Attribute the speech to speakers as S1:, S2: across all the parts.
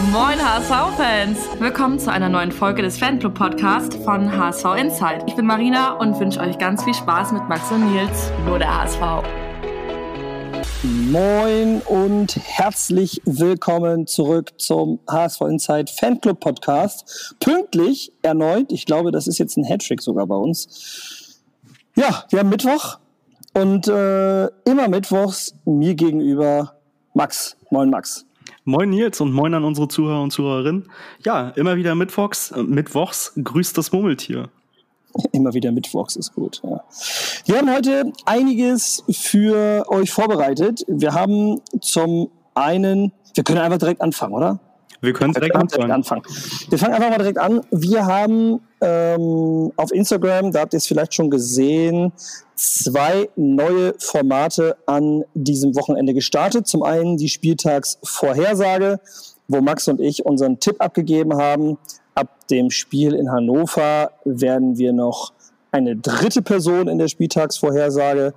S1: Moin HSV-Fans! Willkommen zu einer neuen Folge des Fanclub-Podcasts von HSV Insight. Ich bin Marina und wünsche euch ganz viel Spaß mit Max und Nils, nur der HSV.
S2: Moin und herzlich willkommen zurück zum HSV Insight Fanclub Podcast. Pünktlich erneut, ich glaube, das ist jetzt ein Hattrick sogar bei uns. Ja, wir haben Mittwoch und äh, immer mittwochs mir gegenüber Max. Moin Max.
S3: Moin Nils und moin an unsere Zuhörer und Zuhörerinnen. Ja, immer wieder Mittwochs, äh, Mittwochs grüßt das Murmeltier.
S2: Immer wieder Mittwochs ist gut. Ja. Wir haben heute einiges für euch vorbereitet. Wir haben zum einen, wir können einfach direkt anfangen, oder?
S3: Wir können direkt, direkt
S2: anfangen. Wir fangen einfach mal direkt an. Wir haben ähm, auf Instagram, da habt ihr es vielleicht schon gesehen, zwei neue Formate an diesem Wochenende gestartet. Zum einen die Spieltagsvorhersage, wo Max und ich unseren Tipp abgegeben haben. Ab dem Spiel in Hannover werden wir noch eine dritte Person in der Spieltagsvorhersage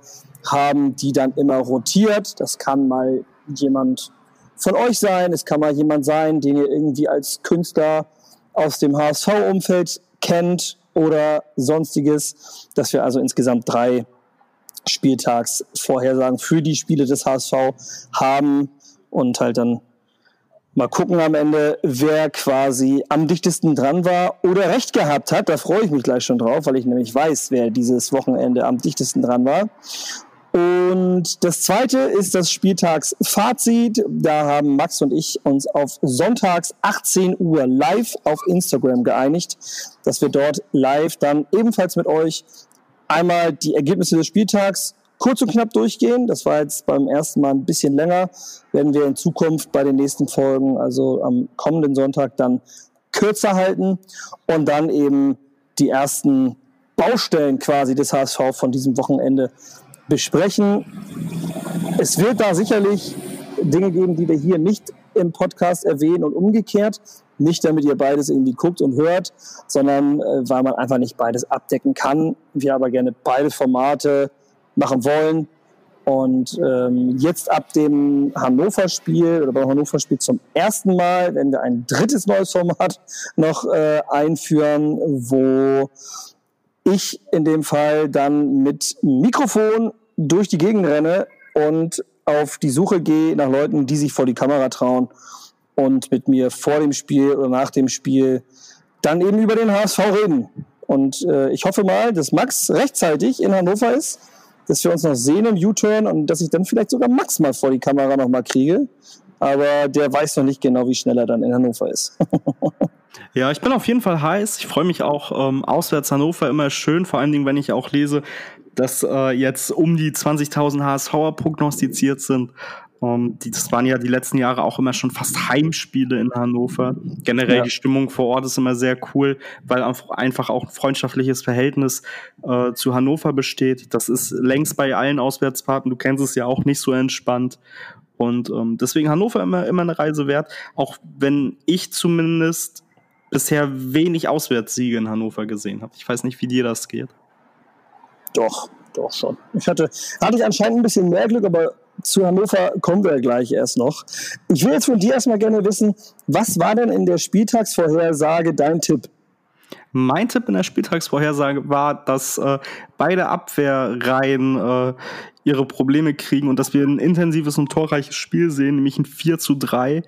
S2: haben, die dann immer rotiert. Das kann mal jemand von euch sein, es kann mal jemand sein, den ihr irgendwie als Künstler aus dem HSV-Umfeld kennt oder sonstiges, dass wir also insgesamt drei Spieltagsvorhersagen für die Spiele des HSV haben und halt dann mal gucken am Ende, wer quasi am dichtesten dran war oder recht gehabt hat. Da freue ich mich gleich schon drauf, weil ich nämlich weiß, wer dieses Wochenende am dichtesten dran war. Und das zweite ist das Spieltagsfazit. Da haben Max und ich uns auf sonntags 18 Uhr live auf Instagram geeinigt, dass wir dort live dann ebenfalls mit euch einmal die Ergebnisse des Spieltags kurz und knapp durchgehen. Das war jetzt beim ersten Mal ein bisschen länger. Werden wir in Zukunft bei den nächsten Folgen, also am kommenden Sonntag, dann kürzer halten und dann eben die ersten Baustellen quasi des HSV von diesem Wochenende besprechen. Es wird da sicherlich Dinge geben, die wir hier nicht im Podcast erwähnen und umgekehrt. Nicht damit ihr beides irgendwie guckt und hört, sondern äh, weil man einfach nicht beides abdecken kann. Wir aber gerne beide Formate machen wollen. Und ähm, jetzt ab dem Hannover-Spiel oder beim Hannover-Spiel zum ersten Mal werden wir ein drittes neues Format noch äh, einführen, wo ich in dem Fall dann mit Mikrofon durch die Gegend renne und auf die Suche gehe nach Leuten, die sich vor die Kamera trauen und mit mir vor dem Spiel oder nach dem Spiel dann eben über den HSV reden. Und äh, ich hoffe mal, dass Max rechtzeitig in Hannover ist, dass wir uns noch sehen im U-Turn und dass ich dann vielleicht sogar Max mal vor die Kamera nochmal kriege. Aber der weiß noch nicht genau, wie schnell er dann in Hannover ist.
S3: Ja, ich bin auf jeden Fall heiß. Ich freue mich auch ähm, auswärts Hannover immer schön, vor allen Dingen, wenn ich auch lese, dass äh, jetzt um die 20.000 HSVer prognostiziert sind. Ähm, die, das waren ja die letzten Jahre auch immer schon fast Heimspiele in Hannover. Generell ja. die Stimmung vor Ort ist immer sehr cool, weil einfach auch ein freundschaftliches Verhältnis äh, zu Hannover besteht. Das ist längst bei allen Auswärtsfahrten, du kennst es ja auch nicht so entspannt. Und ähm, deswegen Hannover immer, immer eine Reise wert, auch wenn ich zumindest bisher wenig Auswärtssiege in Hannover gesehen habe. Ich weiß nicht, wie dir das geht.
S2: Doch, doch schon. Ich hatte, hatte ich anscheinend ein bisschen mehr Glück, aber zu Hannover kommen wir gleich erst noch. Ich will jetzt von dir erstmal gerne wissen, was war denn in der Spieltagsvorhersage dein Tipp?
S3: Mein Tipp in der Spieltagsvorhersage war, dass äh, beide Abwehrreihen äh, ihre Probleme kriegen und dass wir ein intensives und torreiches Spiel sehen, nämlich ein 4 zu 3.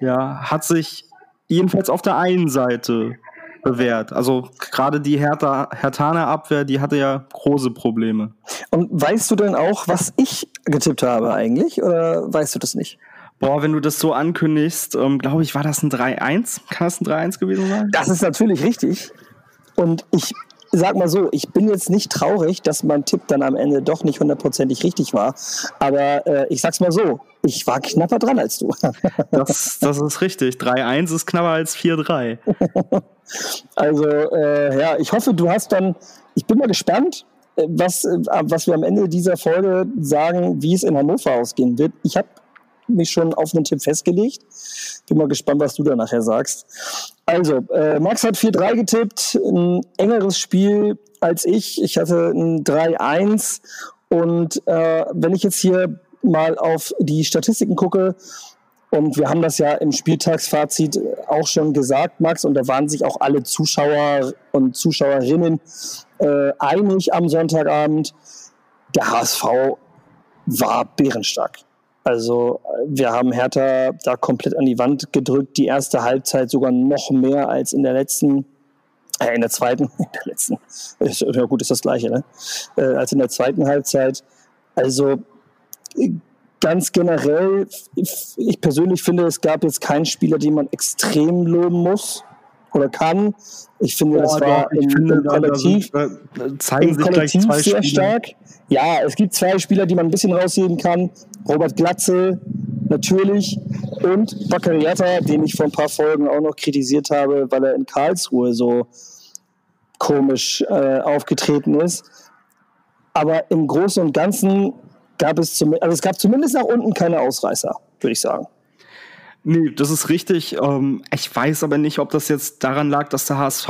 S3: Ja, hat sich jedenfalls auf der einen Seite bewährt. Also gerade die Hertaner Abwehr, die hatte ja große Probleme.
S2: Und weißt du denn auch, was ich getippt habe eigentlich? Oder weißt du das nicht?
S3: Boah, wenn du das so ankündigst, ähm, glaube ich, war das ein 3-1? Kann das ein 3-1 gewesen sein?
S2: Das ist natürlich richtig. Und ich sag mal so, ich bin jetzt nicht traurig, dass mein Tipp dann am Ende doch nicht hundertprozentig richtig war. Aber äh, ich sag's mal so, ich war knapper dran als du.
S3: das, das ist richtig. 3-1 ist knapper als 4-3.
S2: also, äh, ja, ich hoffe, du hast dann, ich bin mal gespannt, äh, was, äh, was wir am Ende dieser Folge sagen, wie es in Hannover ausgehen wird. Ich habe mich schon auf einen Tipp festgelegt. Bin mal gespannt, was du da nachher sagst. Also, äh, Max hat 4-3 getippt, ein engeres Spiel als ich. Ich hatte ein 3-1. Und äh, wenn ich jetzt hier mal auf die Statistiken gucke, Und wir haben das ja im Spieltagsfazit auch schon gesagt, Max, und da waren sich auch alle Zuschauer und Zuschauerinnen äh, einig am Sonntagabend. Der HSV war bärenstark. Also wir haben Hertha da komplett an die Wand gedrückt. Die erste Halbzeit sogar noch mehr als in der letzten, äh, in der zweiten, in der letzten, ist, ja gut, ist das gleiche, ne? Äh, als in der zweiten Halbzeit. Also ganz generell, ich persönlich finde, es gab jetzt keinen Spieler, den man extrem loben muss oder kann. Ich finde, Boah, das war im, finde, im Kollektiv, da, da zeigen im Kollektiv sehr Spiele. stark. Ja, es gibt zwei Spieler, die man ein bisschen rausheben kann. Robert Glatzel natürlich und Baccariata, den ich vor ein paar Folgen auch noch kritisiert habe, weil er in Karlsruhe so komisch äh, aufgetreten ist. Aber im Großen und Ganzen gab es, zum, also es gab zumindest nach unten keine Ausreißer, würde ich sagen.
S3: Nee, das ist richtig. Ähm, ich weiß aber nicht, ob das jetzt daran lag, dass der HSV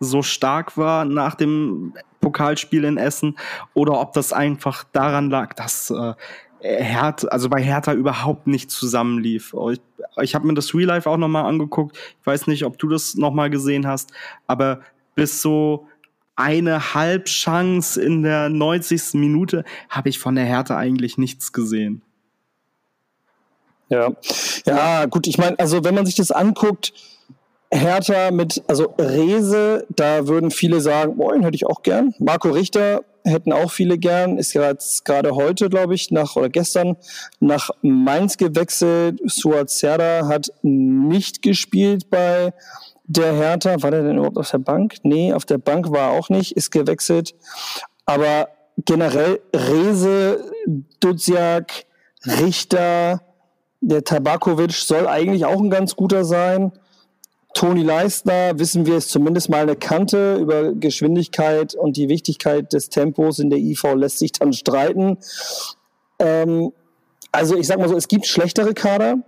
S3: so stark war nach dem Pokalspiel in Essen oder ob das einfach daran lag, dass äh, Hertha, also bei Hertha überhaupt nicht zusammenlief. Ich, ich habe mir das Real Life auch nochmal angeguckt. Ich weiß nicht, ob du das nochmal gesehen hast, aber bis so eine Halbchance in der 90. Minute habe ich von der Hertha eigentlich nichts gesehen.
S2: Ja, ja, gut, ich meine, also wenn man sich das anguckt, Hertha mit, also Rese, da würden viele sagen, den hätte ich auch gern. Marco Richter hätten auch viele gern, ist gerade heute, glaube ich, nach oder gestern nach Mainz gewechselt. Suat Serda hat nicht gespielt bei der Hertha. War der denn überhaupt auf der Bank? Nee, auf der Bank war er auch nicht, ist gewechselt. Aber generell Rese, Dudziak, Richter, der Tabakovic soll eigentlich auch ein ganz guter sein. Toni Leistner, wissen wir, ist zumindest mal eine Kante über Geschwindigkeit und die Wichtigkeit des Tempos in der IV lässt sich dann streiten. Ähm, also ich sag mal so, es gibt schlechtere Kader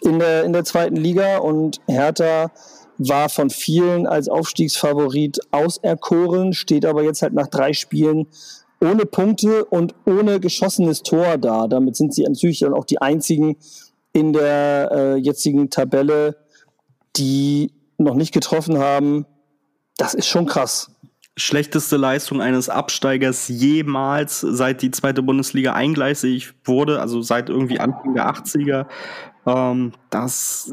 S2: in der, in der zweiten Liga und Hertha war von vielen als Aufstiegsfavorit auserkoren, steht aber jetzt halt nach drei Spielen ohne Punkte und ohne geschossenes Tor da. Damit sind sie natürlich dann auch die einzigen in der äh, jetzigen Tabelle, die noch nicht getroffen haben. Das ist schon krass.
S3: Schlechteste Leistung eines Absteigers jemals, seit die zweite Bundesliga eingleisig wurde, also seit irgendwie Anfang der 80er. Ähm, das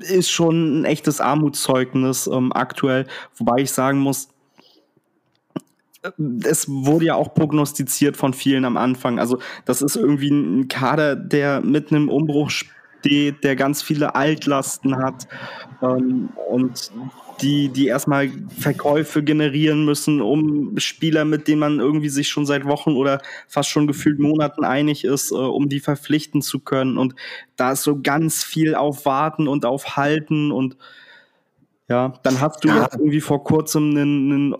S3: ist schon ein echtes Armutszeugnis ähm, aktuell, wobei ich sagen muss, es wurde ja auch prognostiziert von vielen am Anfang. Also das ist irgendwie ein Kader, der mitten im Umbruch steht, der ganz viele Altlasten hat ähm, und die, die erstmal Verkäufe generieren müssen, um Spieler, mit denen man irgendwie sich schon seit Wochen oder fast schon gefühlt Monaten einig ist, äh, um die verpflichten zu können. Und da ist so ganz viel auf Warten und auf Halten und ja, dann hast du ja. jetzt irgendwie vor kurzem einen, einen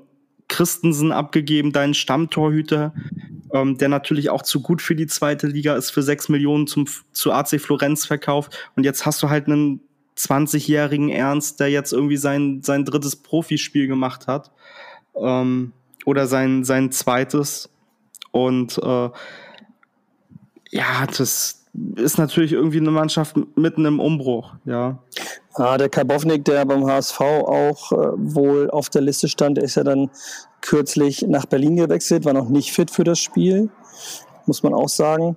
S3: Christensen abgegeben, deinen Stammtorhüter, ähm, der natürlich auch zu gut für die zweite Liga ist, für sechs Millionen zum, zu AC Florenz verkauft. Und jetzt hast du halt einen 20-jährigen Ernst, der jetzt irgendwie sein, sein drittes Profispiel gemacht hat. Ähm, oder sein, sein zweites. Und äh, ja, das ist natürlich irgendwie eine Mannschaft mitten im Umbruch, ja.
S2: Ah, der Karbovnik, der beim HSV auch äh, wohl auf der Liste stand, ist ja dann kürzlich nach Berlin gewechselt, war noch nicht fit für das Spiel, muss man auch sagen.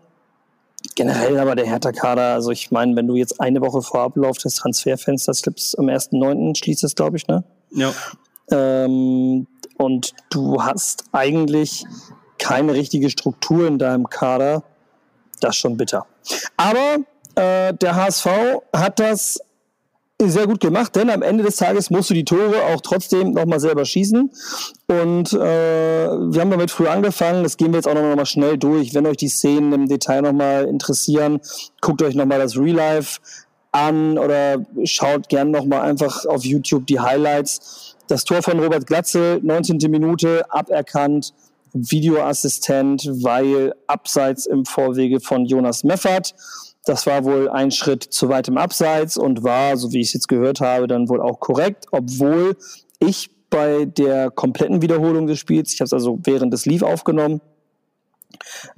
S2: Generell aber der Hertha-Kader, also ich meine, wenn du jetzt eine Woche vor Ablauf des Transferfensters, ich am 1.9. schließt es, glaube ich, ne?
S3: Ja.
S2: Ähm, und du hast eigentlich keine richtige Struktur in deinem Kader, das ist schon bitter. Aber äh, der HSV hat das sehr gut gemacht, denn am Ende des Tages musst du die Tore auch trotzdem nochmal selber schießen. Und äh, wir haben damit früh angefangen, das gehen wir jetzt auch nochmal schnell durch. Wenn euch die Szenen im Detail nochmal interessieren, guckt euch nochmal das Real Life an oder schaut gern nochmal einfach auf YouTube die Highlights. Das Tor von Robert Glatzel, 19. Minute, aberkannt, Videoassistent, weil abseits im Vorwege von Jonas Meffert. Das war wohl ein Schritt zu weit im Abseits und war, so wie ich es jetzt gehört habe, dann wohl auch korrekt, obwohl ich bei der kompletten Wiederholung des Spiels, ich habe es also während des Lief aufgenommen,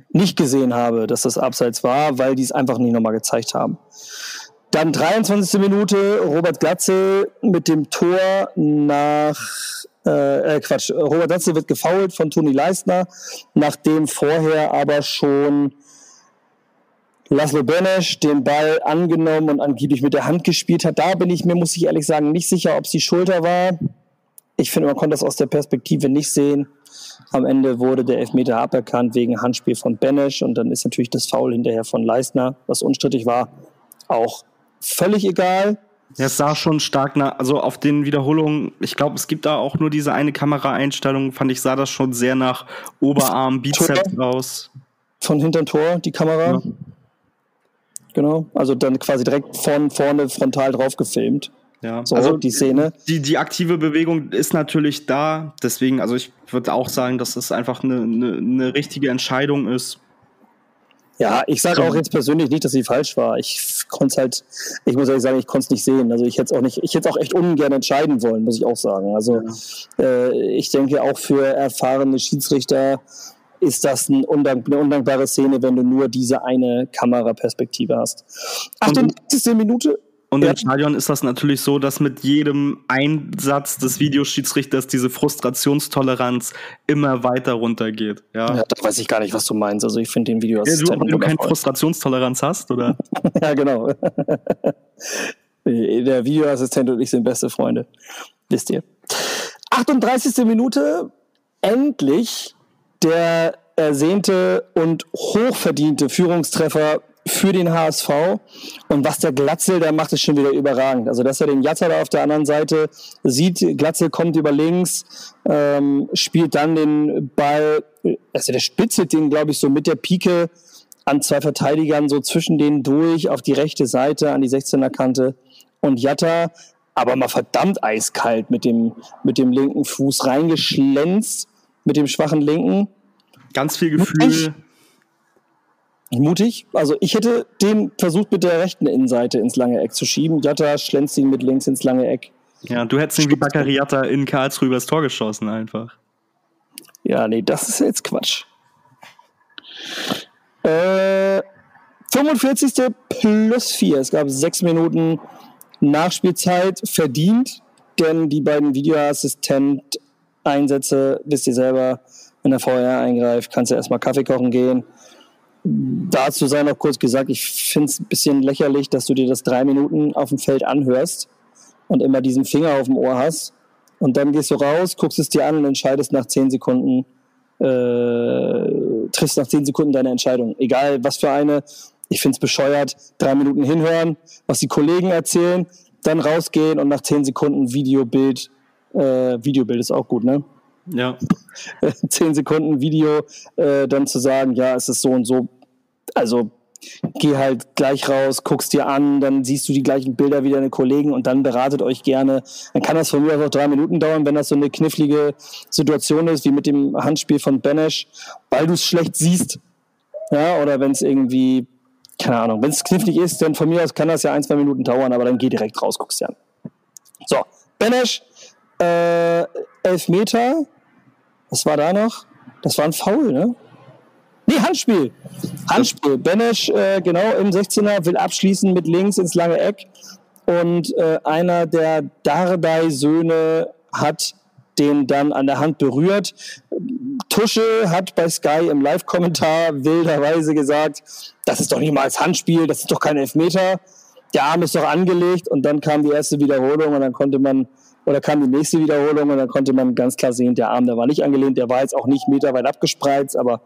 S2: nicht gesehen habe, dass das Abseits war, weil die es einfach nicht nochmal gezeigt haben. Dann 23. Minute, Robert Glatze mit dem Tor nach, äh, äh, Quatsch, Robert Glatze wird gefoult von Toni Leistner, nachdem vorher aber schon Laszlo Benesch den Ball angenommen und angeblich mit der Hand gespielt hat. Da bin ich mir, muss ich ehrlich sagen, nicht sicher, ob es die Schulter war. Ich finde, man konnte das aus der Perspektive nicht sehen. Am Ende wurde der Elfmeter aberkannt wegen Handspiel von Benesch und dann ist natürlich das Foul hinterher von Leistner, was unstrittig war, auch völlig egal.
S3: Ja, es sah schon stark nach, also auf den Wiederholungen, ich glaube, es gibt da auch nur diese eine Kameraeinstellung, fand ich, sah das schon sehr nach Oberarm, Bizeps raus.
S2: Von hinterm Tor, die Kamera. Ja. Genau, also dann quasi direkt von vorne frontal drauf gefilmt.
S3: Ja, so, also die Szene. Die, die aktive Bewegung ist natürlich da. Deswegen, also ich würde auch sagen, dass es einfach eine, eine, eine richtige Entscheidung ist.
S2: Ja, ich sage auch jetzt persönlich nicht, dass sie falsch war. Ich konnte halt, ich muss ehrlich sagen, ich konnte es nicht sehen. Also ich hätte es auch nicht, ich hätte auch echt ungern entscheiden wollen, muss ich auch sagen. Also ja. äh, ich denke auch für erfahrene Schiedsrichter ist das ein undank eine undankbare Szene, wenn du nur diese eine Kameraperspektive hast. 88. Minute.
S3: Und ja. im Stadion ist das natürlich so, dass mit jedem Einsatz des Videoschiedsrichters diese Frustrationstoleranz immer weiter runtergeht. Ja,
S2: ja da weiß ich gar nicht, was du meinst. Also ich finde den Videoassistenten.
S3: Ja, du, du keine Frustrationstoleranz hast, oder?
S2: ja, genau. Der Videoassistent und ich sind beste Freunde. Wisst ihr. 38. Minute. Endlich der ersehnte und hochverdiente Führungstreffer für den HSV. Und was der Glatzel da macht, ist schon wieder überragend. Also, dass er den Jatta da auf der anderen Seite sieht, Glatzel kommt über links, ähm, spielt dann den Ball, also der spitzelt den, glaube ich, so mit der Pike an zwei Verteidigern, so zwischen denen durch auf die rechte Seite, an die 16er Kante. Und Jatta, aber mal verdammt eiskalt mit dem, mit dem linken Fuß reingeschlänzt, mit dem schwachen linken.
S3: Ganz viel Gefühl
S2: mutig. Also ich hätte den versucht mit der rechten Innenseite ins lange Eck zu schieben. Jatta schlänzt ihn mit links ins lange Eck.
S3: Ja, du hättest ihn wie Bakary Jatta in Karlsruhe übers Tor geschossen einfach.
S2: Ja, nee, das ist jetzt Quatsch. Äh, 45. plus 4. Es gab sechs Minuten Nachspielzeit verdient, denn die beiden Videoassistent-Einsätze, wisst ihr selber, wenn der VR eingreift, kannst du erstmal Kaffee kochen gehen Dazu sei noch kurz gesagt, ich finde es ein bisschen lächerlich, dass du dir das drei Minuten auf dem Feld anhörst und immer diesen Finger auf dem Ohr hast. Und dann gehst du raus, guckst es dir an und entscheidest nach zehn Sekunden, äh, triffst nach zehn Sekunden deine Entscheidung. Egal was für eine. Ich finde es bescheuert. Drei Minuten hinhören, was die Kollegen erzählen, dann rausgehen und nach zehn Sekunden Videobild. Äh, Videobild ist auch gut, ne?
S3: Ja.
S2: Zehn Sekunden Video, äh, dann zu sagen, ja, es ist so und so. Also geh halt gleich raus, guckst dir an, dann siehst du die gleichen Bilder wie deine Kollegen und dann beratet euch gerne. Dann kann das von mir auch drei Minuten dauern, wenn das so eine knifflige Situation ist, wie mit dem Handspiel von Benesch, weil du es schlecht siehst. Ja, oder wenn es irgendwie, keine Ahnung, wenn es knifflig ist, dann von mir aus kann das ja ein, zwei Minuten dauern, aber dann geh direkt raus, guckst dir an. So, Benesch, äh, Elfmeter. Was war da noch? Das war ein Foul, ne? Nee, Handspiel. Handspiel. Benesch, äh, genau im 16er, will abschließen mit links ins lange Eck. Und äh, einer der Dardai-Söhne hat den dann an der Hand berührt. Tusche hat bei Sky im Live-Kommentar wilderweise gesagt, das ist doch nicht mal als Handspiel, das ist doch kein Elfmeter. Der Arm ist doch angelegt und dann kam die erste Wiederholung und dann konnte man oder kam die nächste Wiederholung und dann konnte man ganz klar sehen, der Arm, der war nicht angelehnt, der war jetzt auch nicht meterweit abgespreizt, aber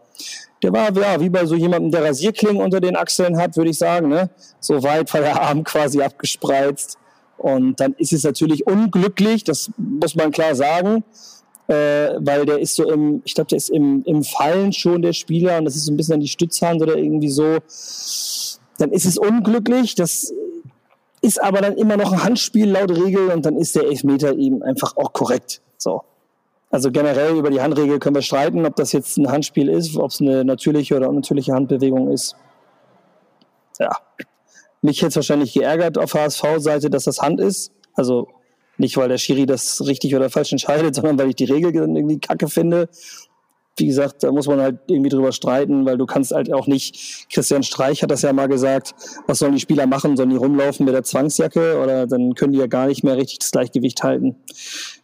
S2: der war ja wie bei so jemandem, der Rasierklingen unter den Achseln hat, würde ich sagen. Ne? So weit war der Arm quasi abgespreizt. Und dann ist es natürlich unglücklich, das muss man klar sagen, äh, weil der ist so im, ich glaube, der ist im, im Fallen schon der Spieler und das ist so ein bisschen an die Stützhand oder irgendwie so. Dann ist es unglücklich, das ist aber dann immer noch ein Handspiel laut Regel und dann ist der Elfmeter eben einfach auch korrekt. So. Also generell über die Handregel können wir streiten, ob das jetzt ein Handspiel ist, ob es eine natürliche oder unnatürliche Handbewegung ist. Ja. Mich hätte es wahrscheinlich geärgert auf HSV-Seite, dass das Hand ist. Also nicht, weil der Schiri das richtig oder falsch entscheidet, sondern weil ich die Regel irgendwie kacke finde. Wie gesagt, da muss man halt irgendwie drüber streiten, weil du kannst halt auch nicht, Christian Streich hat das ja mal gesagt, was sollen die Spieler machen? Sollen die rumlaufen mit der Zwangsjacke oder dann können die ja gar nicht mehr richtig das Gleichgewicht halten.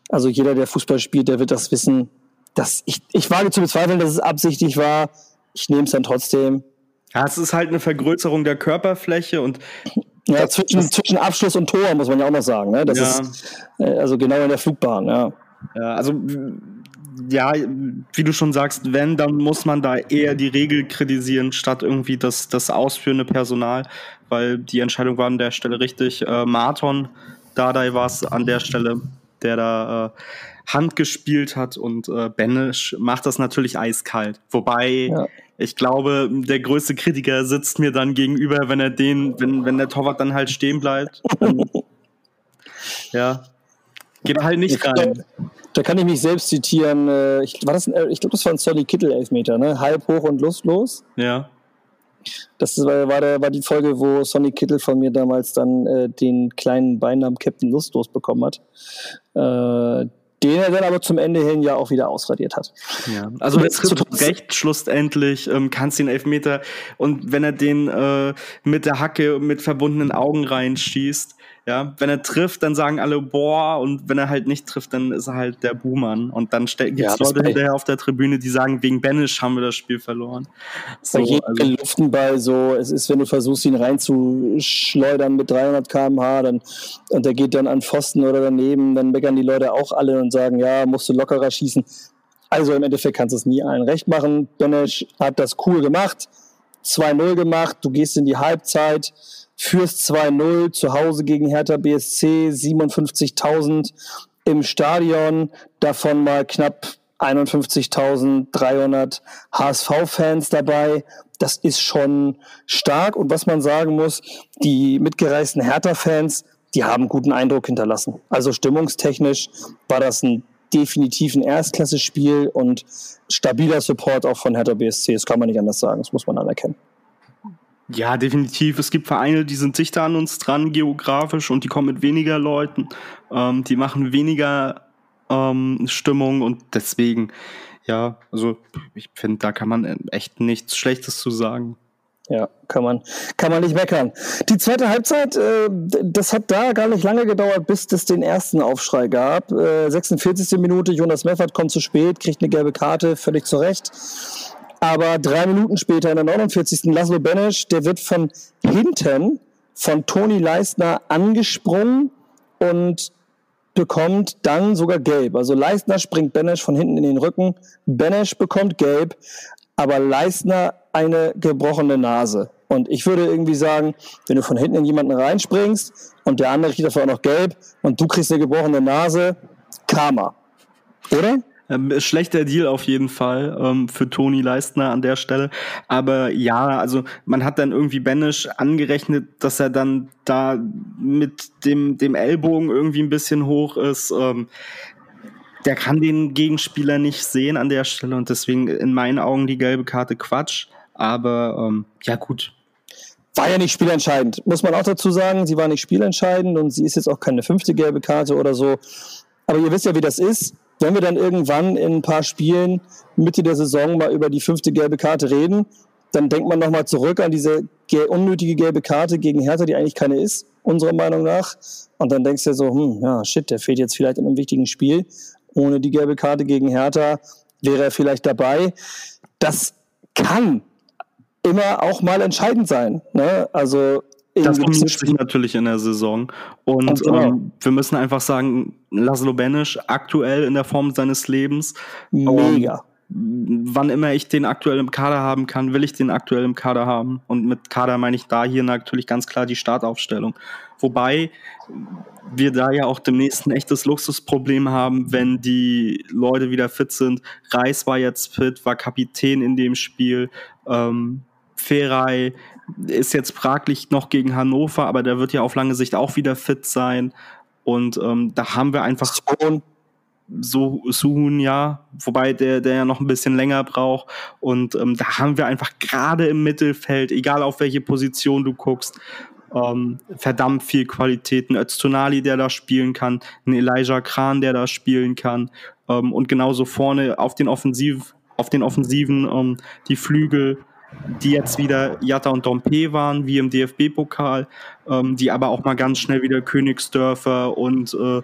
S2: Also jeder, der Fußball spielt, der wird das wissen. Dass ich, ich wage zu bezweifeln, dass es absichtlich war. Ich nehme es dann trotzdem.
S3: Ja, es ist halt eine Vergrößerung der Körperfläche und
S2: ja, zwischen, zwischen Abschluss und Tor muss man ja auch noch sagen. Ne? Das ja. ist äh, also genau in der Flugbahn, ja.
S3: Ja, also ja, wie du schon sagst, wenn, dann muss man da eher die Regel kritisieren, statt irgendwie das, das ausführende Personal, weil die Entscheidung war an der Stelle richtig. Äh, Marton, Dardai war es an der Stelle, der da äh, Hand gespielt hat und äh, Benisch macht das natürlich eiskalt. Wobei ja. ich glaube, der größte Kritiker sitzt mir dann gegenüber, wenn er den, wenn, wenn der Torwart dann halt stehen bleibt. Dann, ja, geht halt nicht rein.
S2: Da kann ich mich selbst zitieren. Äh, ich, war das ein, ich glaube, das war ein Sonny Kittel Elfmeter, ne? Halb hoch und lustlos.
S3: Ja.
S2: Das war, war, der, war die Folge, wo Sonny Kittel von mir damals dann äh, den kleinen Beinamen Captain Lustlos bekommen hat. Äh, den er dann aber zum Ende hin ja auch wieder ausradiert hat.
S3: Ja, also trifft recht schlussendlich, ähm, kannst den Elfmeter und wenn er den äh, mit der Hacke mit verbundenen Augen reinschießt, ja, wenn er trifft, dann sagen alle boah und wenn er halt nicht trifft, dann ist er halt der Buhmann und dann gibt es ja, Leute hinterher auf der Tribüne, die sagen, wegen Banish haben wir das Spiel verloren.
S2: So, Bei jedem also. Luftenball so, es ist, wenn du versuchst, ihn reinzuschleudern mit 300 km/h dann, und der geht dann an Pfosten oder daneben, dann meckern die Leute auch alle und sagen, ja, musst du lockerer schießen. Also im Endeffekt kannst du es nie allen recht machen. Banish hat das cool gemacht, 2-0 gemacht, du gehst in die Halbzeit, führst 2-0 zu Hause gegen Hertha BSC, 57.000 im Stadion, davon mal knapp 51.300 HSV-Fans dabei. Das ist schon stark. Und was man sagen muss, die mitgereisten Hertha-Fans, die haben guten Eindruck hinterlassen. Also stimmungstechnisch war das ein definitiv ein Erstklasse-Spiel und stabiler Support auch von Hertha BSC. Das kann man nicht anders sagen. Das muss man anerkennen.
S3: Ja, definitiv. Es gibt Vereine, die sind dichter an uns dran geografisch und die kommen mit weniger Leuten. Ähm, die machen weniger ähm, Stimmung und deswegen, ja, also ich finde, da kann man echt nichts Schlechtes zu sagen.
S2: Ja, kann man, kann man nicht meckern. Die zweite Halbzeit, äh, das hat da gar nicht lange gedauert, bis es den ersten Aufschrei gab. Äh, 46. Minute, Jonas Meffert kommt zu spät, kriegt eine gelbe Karte, völlig zu Recht. Aber drei Minuten später, in der 49. Laszlo Benesch, der wird von hinten von Toni Leistner angesprungen und bekommt dann sogar gelb. Also Leistner springt Benesch von hinten in den Rücken. Benesch bekommt gelb, aber Leistner eine gebrochene Nase. Und ich würde irgendwie sagen, wenn du von hinten in jemanden reinspringst und der andere kriegt dafür auch noch gelb und du kriegst eine gebrochene Nase, Karma. Oder?
S3: Ähm, schlechter Deal auf jeden Fall ähm, für Toni Leistner an der Stelle. Aber ja, also man hat dann irgendwie Benisch angerechnet, dass er dann da mit dem, dem Ellbogen irgendwie ein bisschen hoch ist. Ähm, der kann den Gegenspieler nicht sehen an der Stelle und deswegen in meinen Augen die gelbe Karte Quatsch. Aber ähm, ja, gut,
S2: war ja nicht spielentscheidend, muss man auch dazu sagen. Sie war nicht spielentscheidend und sie ist jetzt auch keine fünfte gelbe Karte oder so. Aber ihr wisst ja, wie das ist wenn wir dann irgendwann in ein paar Spielen Mitte der Saison mal über die fünfte gelbe Karte reden, dann denkt man nochmal zurück an diese unnötige gelbe Karte gegen Hertha, die eigentlich keine ist, unserer Meinung nach. Und dann denkst du so, hm, ja, shit, der fehlt jetzt vielleicht in einem wichtigen Spiel. Ohne die gelbe Karte gegen Hertha wäre er vielleicht dabei. Das kann immer auch mal entscheidend sein. Ne? Also
S3: das vermischt sich natürlich in der Saison. Und genau. ähm, wir müssen einfach sagen, Laszlo Benisch aktuell in der Form seines Lebens.
S2: Mega.
S3: Ähm, wann immer ich den aktuell im Kader haben kann, will ich den aktuell im Kader haben. Und mit Kader meine ich da hier natürlich ganz klar die Startaufstellung. Wobei wir da ja auch demnächst ein echtes Luxusproblem haben, wenn die Leute wieder fit sind. Reis war jetzt fit, war Kapitän in dem Spiel. Ähm, Ferai ist jetzt fraglich noch gegen Hannover, aber der wird ja auf lange Sicht auch wieder fit sein. Und ähm, da haben wir einfach so Suhun, ja, wobei der, der ja noch ein bisschen länger braucht. Und ähm, da haben wir einfach gerade im Mittelfeld, egal auf welche Position du guckst, ähm, verdammt viel Qualität. Ein Öztunali, der da spielen kann, ein Elijah Kran, der da spielen kann. Ähm, und genauso vorne auf den Offensiv auf den Offensiven ähm, die Flügel, die jetzt wieder Jatta und Dompe waren, wie im DFB-Pokal, ähm, die aber auch mal ganz schnell wieder Königsdörfer und äh,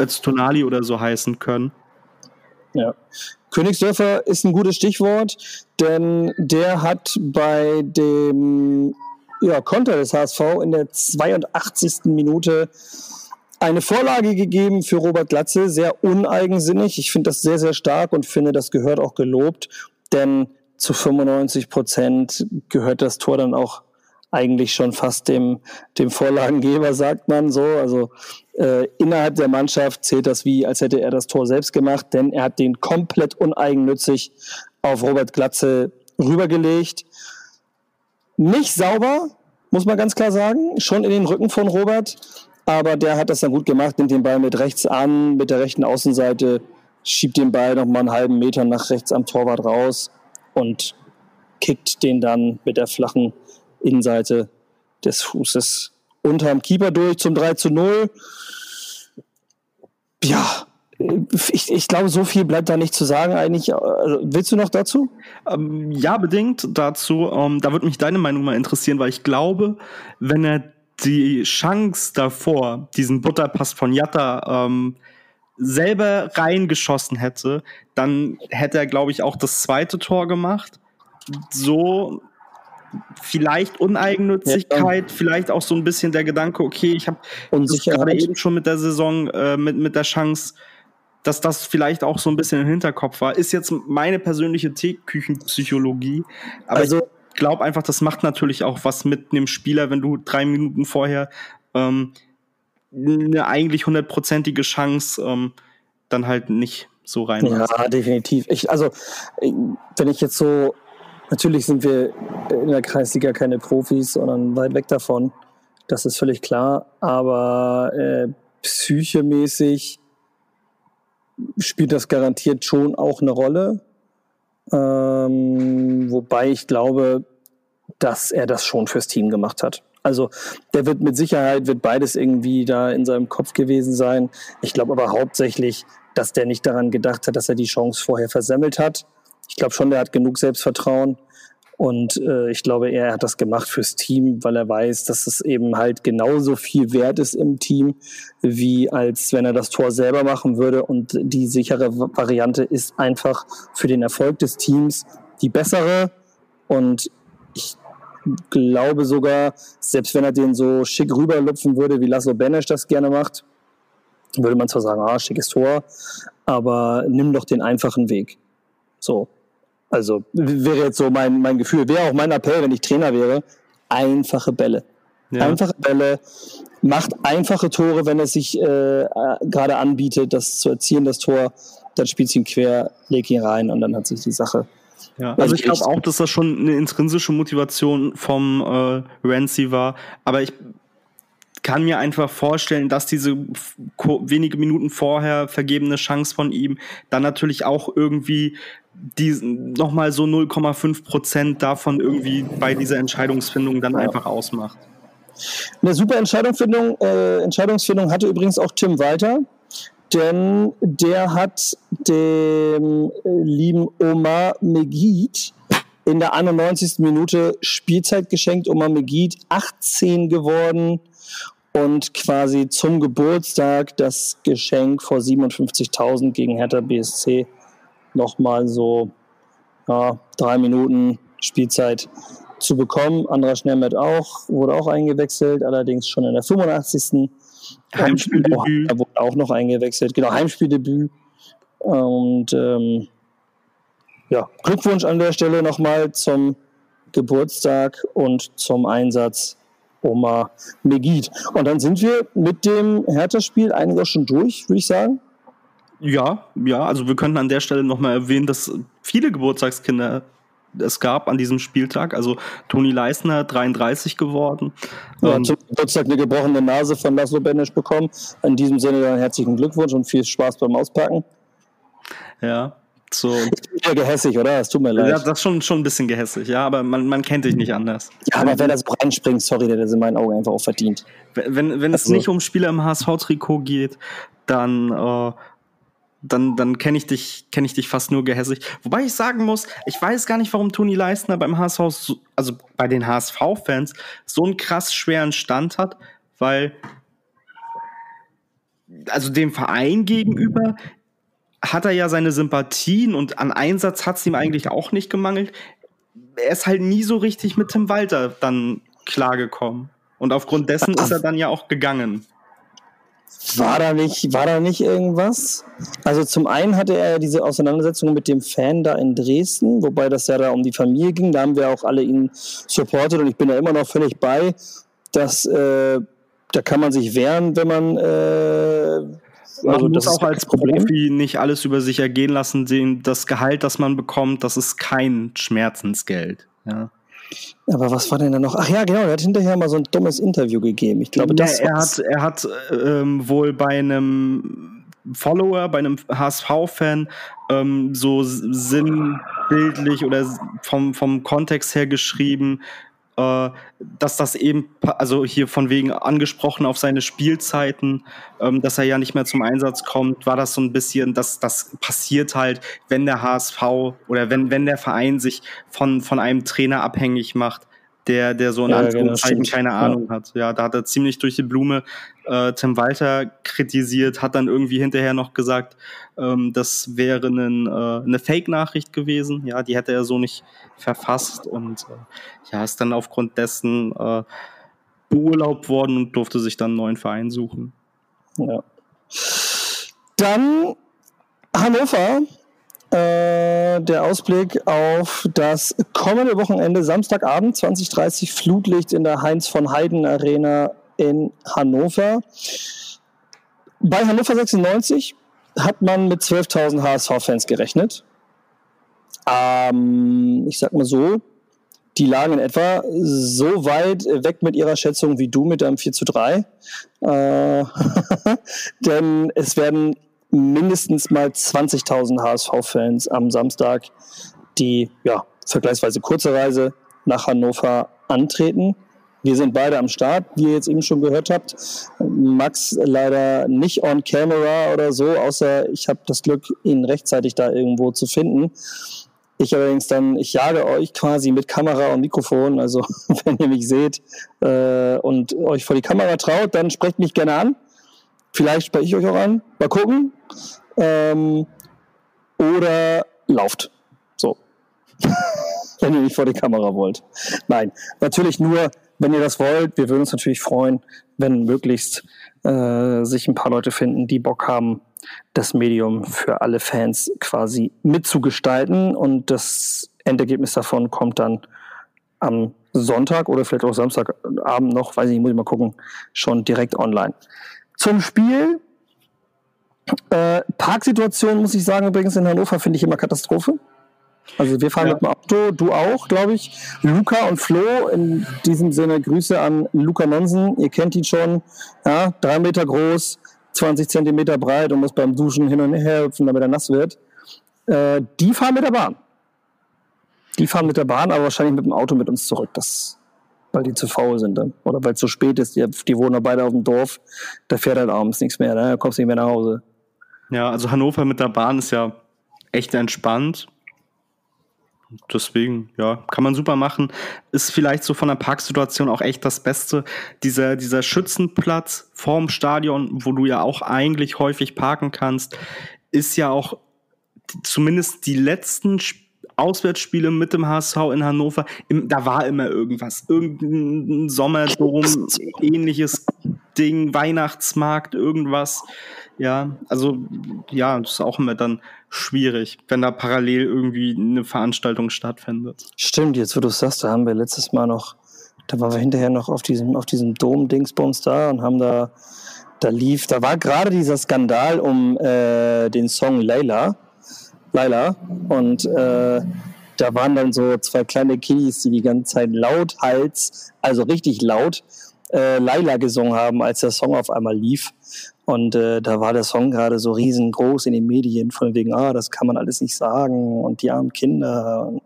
S3: Öztonali oder so heißen können.
S2: Ja. Königsdörfer ist ein gutes Stichwort, denn der hat bei dem ja, Konter des HSV in der 82. Minute eine Vorlage gegeben für Robert Glatze, sehr uneigensinnig. Ich finde das sehr, sehr stark und finde, das gehört auch gelobt, denn zu 95 Prozent gehört das Tor dann auch eigentlich schon fast dem, dem Vorlagengeber, sagt man so. Also äh, innerhalb der Mannschaft zählt das wie, als hätte er das Tor selbst gemacht, denn er hat den komplett uneigennützig auf Robert Glatze rübergelegt. Nicht sauber, muss man ganz klar sagen, schon in den Rücken von Robert, aber der hat das dann gut gemacht, nimmt den Ball mit rechts an, mit der rechten Außenseite, schiebt den Ball noch mal einen halben Meter nach rechts am Torwart raus und kickt den dann mit der flachen Innenseite des Fußes unterm Keeper durch zum 3 zu 0. Ja, ich, ich glaube, so viel bleibt da nicht zu sagen eigentlich. Also, willst du noch dazu?
S3: Ähm, ja, bedingt dazu. Ähm, da würde mich deine Meinung mal interessieren, weil ich glaube, wenn er die Chance davor, diesen Butterpass von Jatta ähm, selber reingeschossen hätte, dann hätte er, glaube ich, auch das zweite Tor gemacht. So vielleicht Uneigennützigkeit, ja. vielleicht auch so ein bisschen der Gedanke, okay, ich habe gerade eben schon mit der Saison, äh, mit, mit der Chance, dass das vielleicht auch so ein bisschen im Hinterkopf war. Ist jetzt meine persönliche Teeküchenpsychologie. Aber also, ich glaube einfach, das macht natürlich auch was mit einem Spieler, wenn du drei Minuten vorher ähm, eine eigentlich hundertprozentige Chance ähm, dann halt nicht so rein.
S2: Ja, definitiv. Ich, also, wenn ich jetzt so Natürlich sind wir in der Kreisliga keine Profis, sondern weit weg davon. Das ist völlig klar. Aber äh, psychemäßig spielt das garantiert schon auch eine Rolle. Ähm, wobei ich glaube, dass er das schon fürs Team gemacht hat. Also der wird mit Sicherheit, wird beides irgendwie da in seinem Kopf gewesen sein. Ich glaube aber hauptsächlich, dass der nicht daran gedacht hat, dass er die Chance vorher versemmelt hat, ich glaube schon, der hat genug Selbstvertrauen. Und äh, ich glaube, er hat das gemacht fürs Team, weil er weiß, dass es eben halt genauso viel wert ist im Team, wie als wenn er das Tor selber machen würde. Und die sichere Variante ist einfach für den Erfolg des Teams die bessere. Und ich glaube sogar, selbst wenn er den so schick rüberlupfen würde, wie Laszlo Benesch das gerne macht, würde man zwar sagen, ah, schickes Tor, aber nimm doch den einfachen Weg. So, also wäre jetzt so mein, mein Gefühl, wäre auch mein Appell, wenn ich Trainer wäre, einfache Bälle. Ja. Einfache Bälle, macht einfache Tore, wenn es sich äh, gerade anbietet, das zu erzielen, das Tor, dann spielt ihn quer, leg ihn rein und dann hat sich die Sache.
S3: Ja, also ich glaube auch, dass das schon eine intrinsische Motivation vom äh, Rancy war, aber ich kann mir einfach vorstellen, dass diese wenige Minuten vorher vergebene Chance von ihm dann natürlich auch irgendwie die nochmal so 0,5 Prozent davon irgendwie bei dieser Entscheidungsfindung dann ja. einfach ausmacht.
S2: Eine super Entscheidungsfindung, äh, Entscheidungsfindung hatte übrigens auch Tim Walter, denn der hat dem äh, lieben Omar Megid in der 91. Minute Spielzeit geschenkt. Omar Megid 18 geworden und quasi zum Geburtstag das Geschenk vor 57.000 gegen Hertha BSC nochmal so ja, drei Minuten Spielzeit zu bekommen. Andra Schnermet auch, wurde auch eingewechselt, allerdings schon in der 85. Heimspieldebüt. Auch noch eingewechselt, genau, Heimspieldebüt. Und ähm, ja, Glückwunsch an der Stelle nochmal zum Geburtstag und zum Einsatz Oma Megid. Und dann sind wir mit dem Hertha-Spiel eigentlich auch schon durch, würde ich sagen.
S3: Ja, ja, also wir könnten an der Stelle nochmal erwähnen, dass viele Geburtstagskinder es gab an diesem Spieltag. Also Toni Leisner, 33 geworden.
S2: Ja, ähm, zum Geburtstag eine gebrochene Nase von Laszlo Benesch bekommen. In diesem Sinne dann herzlichen Glückwunsch und viel Spaß beim Auspacken.
S3: Ja, so.
S2: Ich bin ja gehässig, oder? Es tut mir leid.
S3: Ja, das ist schon, schon ein bisschen gehässig, ja, aber man, man kennt dich nicht anders.
S2: Ja, aber wenn das reinspringt, sorry, der hat das in meinen Augen einfach auch verdient.
S3: Wenn, wenn also. es nicht um Spieler im HSV-Trikot geht, dann äh, dann, dann kenne ich dich, kenne ich dich fast nur gehässig. Wobei ich sagen muss, ich weiß gar nicht, warum Toni Leistner beim HSV, so, also bei den HSV-Fans, so einen krass schweren Stand hat, weil also dem Verein gegenüber hat er ja seine Sympathien und an Einsatz hat es ihm eigentlich auch nicht gemangelt. Er ist halt nie so richtig mit Tim Walter dann klargekommen. Und aufgrund dessen ist er dann ja auch gegangen.
S2: War da nicht, war da nicht irgendwas? Also zum einen hatte er diese Auseinandersetzung mit dem Fan da in Dresden, wobei das ja da um die Familie ging. Da haben wir auch alle ihn supportet und ich bin da immer noch völlig bei, dass äh, da kann man sich wehren, wenn man äh,
S3: also man muss auch als Profi nicht alles über sich ergehen lassen. Das Gehalt, das man bekommt, das ist kein Schmerzensgeld. Ja.
S2: Aber was war denn da noch? Ach ja, genau, er hat hinterher mal so ein dummes Interview gegeben. Ich glaube, das
S3: ja, er hat, er hat ähm, wohl bei einem Follower, bei einem HSV-Fan ähm, so sinnbildlich oder vom, vom Kontext her geschrieben, äh, dass das eben, also hier von wegen angesprochen auf seine Spielzeiten, ähm, dass er ja nicht mehr zum Einsatz kommt, war das so ein bisschen, dass das passiert halt, wenn der HSV oder wenn, wenn der Verein sich von, von einem Trainer abhängig macht der, der so in ja, Anführungszeichen genau, keine Ahnung ja. hat. Ja, da hat er ziemlich durch die Blume äh, Tim Walter kritisiert, hat dann irgendwie hinterher noch gesagt, ähm, das wäre einen, äh, eine Fake-Nachricht gewesen. Ja, die hätte er so nicht verfasst und äh, ja, ist dann aufgrund dessen äh, beurlaubt worden und durfte sich dann einen neuen Verein suchen.
S2: Ja. Dann Hannover äh, der Ausblick auf das kommende Wochenende, Samstagabend, 2030, Flutlicht in der Heinz von Heiden Arena in Hannover. Bei Hannover 96 hat man mit 12.000 HSV-Fans gerechnet. Ähm, ich sag mal so, die lagen in etwa so weit weg mit ihrer Schätzung wie du mit deinem 4 zu 3. Äh, denn es werden mindestens mal 20.000 HSV-Fans am Samstag, die ja vergleichsweise kurze Reise nach Hannover antreten. Wir sind beide am Start, wie ihr jetzt eben schon gehört habt. Max leider nicht on camera oder so, außer ich habe das Glück, ihn rechtzeitig da irgendwo zu finden. Ich allerdings dann, ich jage euch quasi mit Kamera und Mikrofon. Also wenn ihr mich seht äh, und euch vor die Kamera traut, dann sprecht mich gerne an. Vielleicht spreche ich euch auch an. Mal gucken. Ähm, oder lauft. So. wenn ihr nicht vor die Kamera wollt. Nein, natürlich nur, wenn ihr das wollt. Wir würden uns natürlich freuen, wenn möglichst äh, sich ein paar Leute finden, die Bock haben, das Medium für alle Fans quasi mitzugestalten. Und das Endergebnis davon kommt dann am Sonntag oder vielleicht auch Samstagabend noch, weiß ich nicht, muss ich mal gucken, schon direkt online. Zum Spiel. Äh, Parksituation muss ich sagen, übrigens in Hannover finde ich immer Katastrophe. Also wir fahren ja. mit dem Auto, du auch, glaube ich. Luca und Flo, in diesem Sinne Grüße an Luca Nonsen. Ihr kennt ihn schon. Ja, drei Meter groß, 20 Zentimeter breit und muss beim Duschen hin und her hüpfen, damit er nass wird. Äh, die fahren mit der Bahn. Die fahren mit der Bahn, aber wahrscheinlich mit dem Auto mit uns zurück. Das weil die zu faul sind dann. Oder weil es zu spät ist. Die, die wohnen beide auf dem Dorf. Da fährt halt abends nichts mehr. Ne? Da kommst du nicht mehr nach Hause.
S3: Ja, also Hannover mit der Bahn ist ja echt entspannt. Deswegen, ja, kann man super machen. Ist vielleicht so von der Parksituation auch echt das Beste. Dieser, dieser Schützenplatz vorm Stadion, wo du ja auch eigentlich häufig parken kannst, ist ja auch zumindest die letzten Spiele Auswärtsspiele mit dem HSV in Hannover, im, da war immer irgendwas. Irgendein Sommerdom, ähnliches Ding, Weihnachtsmarkt, irgendwas. Ja, also ja, das ist auch immer dann schwierig, wenn da parallel irgendwie eine Veranstaltung stattfindet.
S2: Stimmt, jetzt wo du es sagst, da haben wir letztes Mal noch, da waren wir hinterher noch auf diesem, auf diesem Dom-Dingsbums da und haben da, da lief, da war gerade dieser Skandal um äh, den Song Layla Laila. Und äh, da waren dann so zwei kleine Kiddies, die die ganze Zeit lauthals, also richtig laut, äh, Laila gesungen haben, als der Song auf einmal lief. Und äh, da war der Song gerade so riesengroß in den Medien, von wegen, ah, das kann man alles nicht sagen und die armen Kinder. Und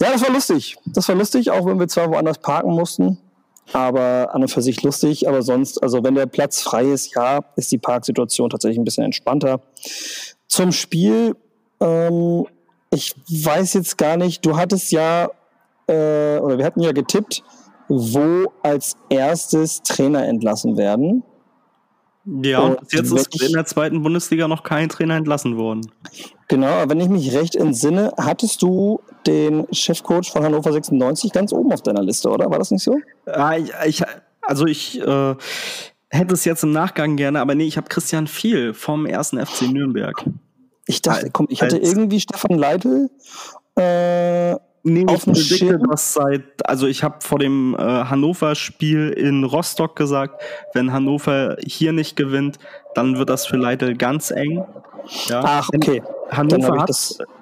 S2: ja, das war lustig. Das war lustig, auch wenn wir zwar woanders parken mussten. aber an und für sich lustig. Aber sonst, also wenn der Platz frei ist, ja, ist die Parksituation tatsächlich ein bisschen entspannter. Zum Spiel, ähm, ich weiß jetzt gar nicht, du hattest ja, äh, oder wir hatten ja getippt, wo als erstes Trainer entlassen werden.
S3: Ja, und, und jetzt ist in der zweiten Bundesliga noch kein Trainer entlassen worden.
S2: Genau, wenn ich mich recht entsinne, hattest du den Chefcoach von Hannover 96 ganz oben auf deiner Liste, oder? War das nicht so?
S3: Ich, ich, also ich äh, hätte es jetzt im Nachgang gerne, aber nee, ich habe Christian Viel vom ersten FC Nürnberg.
S2: Ich dachte, komm, ich hatte irgendwie Stefan Leitl äh,
S3: Nee, auf dem Schirm. das seit, also ich habe vor dem äh, Hannover-Spiel in Rostock gesagt, wenn Hannover hier nicht gewinnt, dann wird das für Leitl ganz eng.
S2: Ja. Ach, okay.
S3: Hannover hat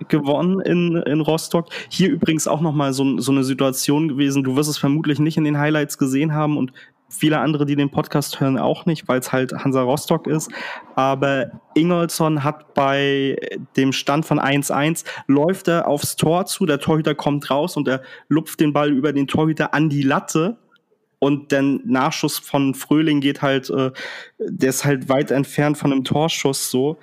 S3: gewonnen in, in Rostock. Hier übrigens auch nochmal so, so eine Situation gewesen. Du wirst es vermutlich nicht in den Highlights gesehen haben und viele andere, die den Podcast hören, auch nicht, weil es halt Hansa Rostock ist. Aber Ingolson hat bei dem Stand von 1-1, läuft er aufs Tor zu, der Torhüter kommt raus und er lupft den Ball über den Torhüter an die Latte. Und der Nachschuss von Fröhling geht halt, äh, der ist halt weit entfernt von einem Torschuss so.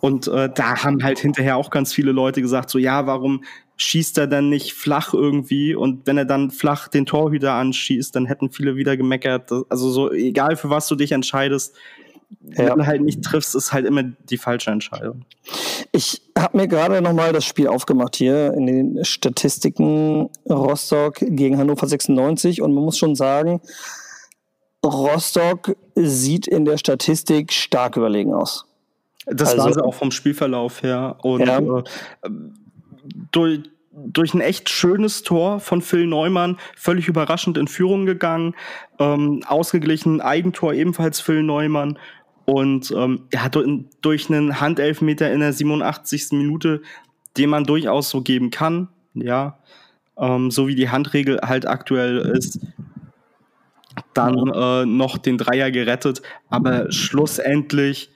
S3: Und äh, da haben halt hinterher auch ganz viele Leute gesagt, so ja, warum schießt er dann nicht flach irgendwie und wenn er dann flach den Torhüter anschießt, dann hätten viele wieder gemeckert. Also so, egal für was du dich entscheidest, ja. wenn du halt nicht triffst, ist halt immer die falsche Entscheidung.
S2: Ich habe mir gerade nochmal das Spiel aufgemacht hier in den Statistiken Rostock gegen Hannover 96 und man muss schon sagen, Rostock sieht in der Statistik stark überlegen aus.
S3: Das also, war sie auch vom Spielverlauf her. Und ja. äh, durch, durch ein echt schönes Tor von Phil Neumann völlig überraschend in Führung gegangen. Ähm, ausgeglichen Eigentor ebenfalls Phil Neumann. Und ähm, ja, durch einen Handelfmeter in der 87. Minute, den man durchaus so geben kann, ja, ähm, so wie die Handregel halt aktuell ist, dann äh, noch den Dreier gerettet. Aber schlussendlich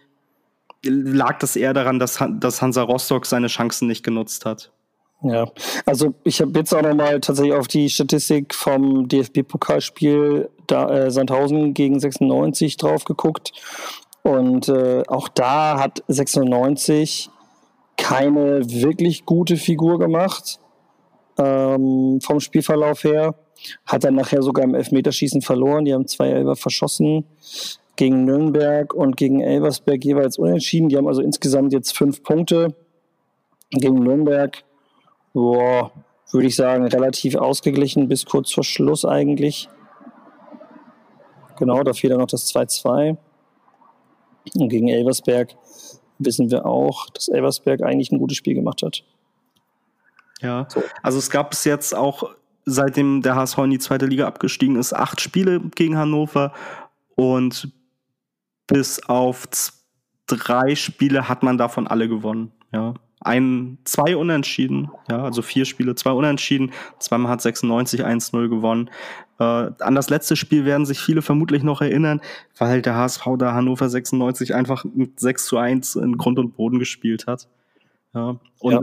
S3: lag das eher daran, dass, dass Hansa Rostock seine Chancen nicht genutzt hat.
S2: Ja, also ich habe jetzt auch nochmal tatsächlich auf die Statistik vom DFB-Pokalspiel äh, Sandhausen gegen 96 drauf geguckt. Und äh, auch da hat 96 keine wirklich gute Figur gemacht ähm, vom Spielverlauf her. Hat dann nachher sogar im Elfmeterschießen verloren. Die haben zwei Elber verschossen gegen Nürnberg und gegen Elversberg jeweils unentschieden. Die haben also insgesamt jetzt fünf Punkte gegen Nürnberg. Boah, würde ich sagen, relativ ausgeglichen bis kurz vor Schluss eigentlich. Genau, da fehlt dann noch das 2-2. Und gegen Elversberg wissen wir auch, dass Elversberg eigentlich ein gutes Spiel gemacht hat.
S3: Ja, so. also es gab bis jetzt auch, seitdem der HSV in die zweite Liga abgestiegen ist, acht Spiele gegen Hannover und bis auf drei Spiele hat man davon alle gewonnen. Ja. Ein, zwei Unentschieden, ja, also vier Spiele, zwei Unentschieden, zweimal hat 96 1-0 gewonnen. Äh, an das letzte Spiel werden sich viele vermutlich noch erinnern, weil der HSV da Hannover 96 einfach mit 6 zu 1 in Grund und Boden gespielt hat. Ja, und ja.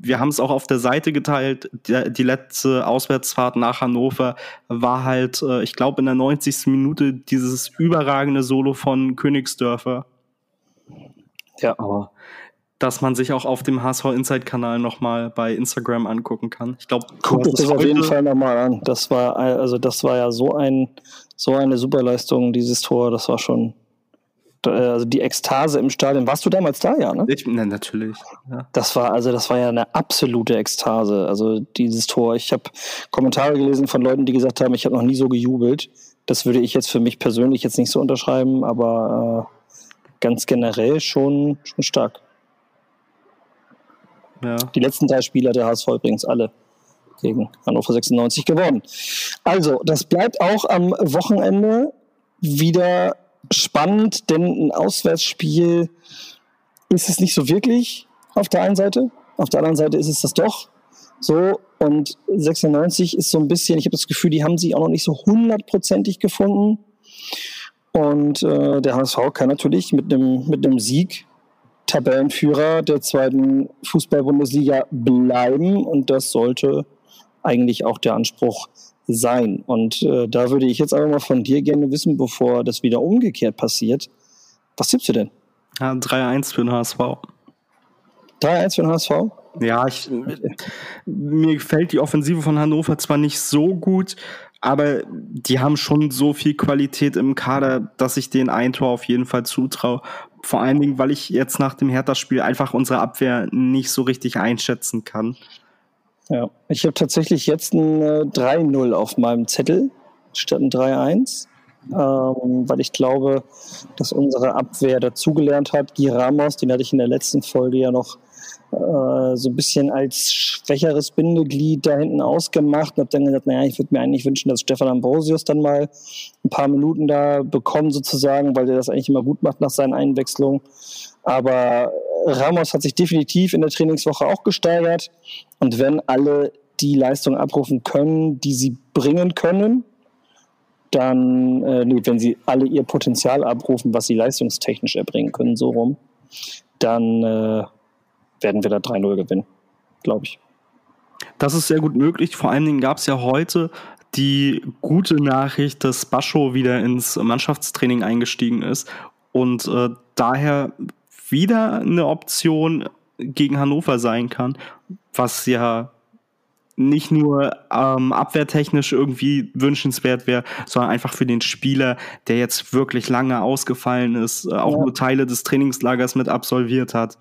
S3: wir haben es auch auf der Seite geteilt. Die, die, letzte Auswärtsfahrt nach Hannover war halt, äh, ich glaube, in der 90. Minute dieses überragende Solo von Königsdörfer. Ja. Aber dass man sich auch auf dem HSV Inside Kanal nochmal bei Instagram angucken kann. Ich glaube,
S2: guck das auf jeden Fall nochmal an. Das war also das war ja so ein so eine Superleistung dieses Tor. Das war schon äh, also die Ekstase im Stadion. Warst du damals da, ja? Ne?
S3: Ich, ne natürlich.
S2: Ja. Das war also, das war ja eine absolute Ekstase. Also dieses Tor. Ich habe Kommentare gelesen von Leuten, die gesagt haben, ich habe noch nie so gejubelt. Das würde ich jetzt für mich persönlich jetzt nicht so unterschreiben, aber äh, ganz generell schon, schon stark. Ja. Die letzten drei Spiele hat der HSV übrigens alle gegen Hannover 96 gewonnen. Also, das bleibt auch am Wochenende wieder spannend, denn ein Auswärtsspiel ist es nicht so wirklich auf der einen Seite. Auf der anderen Seite ist es das doch. So, und 96 ist so ein bisschen, ich habe das Gefühl, die haben sie auch noch nicht so hundertprozentig gefunden. Und äh, der HSV kann natürlich mit einem mit einem Sieg Tabellenführer der zweiten Fußball-Bundesliga bleiben. Und das sollte eigentlich auch der Anspruch sein. Und äh, da würde ich jetzt aber mal von dir gerne wissen, bevor das wieder umgekehrt passiert. Was tippst du denn?
S3: Ja, 3-1 für den HSV.
S2: 3-1 für den HSV?
S3: Ja, ich, mir gefällt die Offensive von Hannover zwar nicht so gut, aber die haben schon so viel Qualität im Kader, dass ich den ein Tor auf jeden Fall zutraue. Vor allen Dingen, weil ich jetzt nach dem Hertha-Spiel einfach unsere Abwehr nicht so richtig einschätzen kann.
S2: Ja, ich habe tatsächlich jetzt ein äh, 3-0 auf meinem Zettel statt ein 3-1, ähm, weil ich glaube, dass unsere Abwehr dazugelernt hat. Guy Ramos, den hatte ich in der letzten Folge ja noch äh, so ein bisschen als schwächeres Bindeglied da hinten ausgemacht und habe dann gesagt, naja, ich würde mir eigentlich wünschen, dass Stefan Ambrosius dann mal ein paar Minuten da bekommt sozusagen, weil der das eigentlich immer gut macht nach seinen Einwechslungen. Aber Ramos hat sich definitiv in der Trainingswoche auch gesteigert. Und wenn alle die Leistung abrufen können, die sie bringen können, dann, äh, nee, wenn sie alle ihr Potenzial abrufen, was sie leistungstechnisch erbringen können, so rum, dann äh, werden wir da 3-0 gewinnen, glaube ich.
S3: Das ist sehr gut möglich. Vor allen Dingen gab es ja heute die gute Nachricht, dass Bascho wieder ins Mannschaftstraining eingestiegen ist und äh, daher wieder eine Option gegen Hannover sein kann, was ja nicht nur ähm, abwehrtechnisch irgendwie wünschenswert wäre, sondern einfach für den Spieler, der jetzt wirklich lange ausgefallen ist, äh, auch ja. nur Teile des Trainingslagers mit absolviert hat.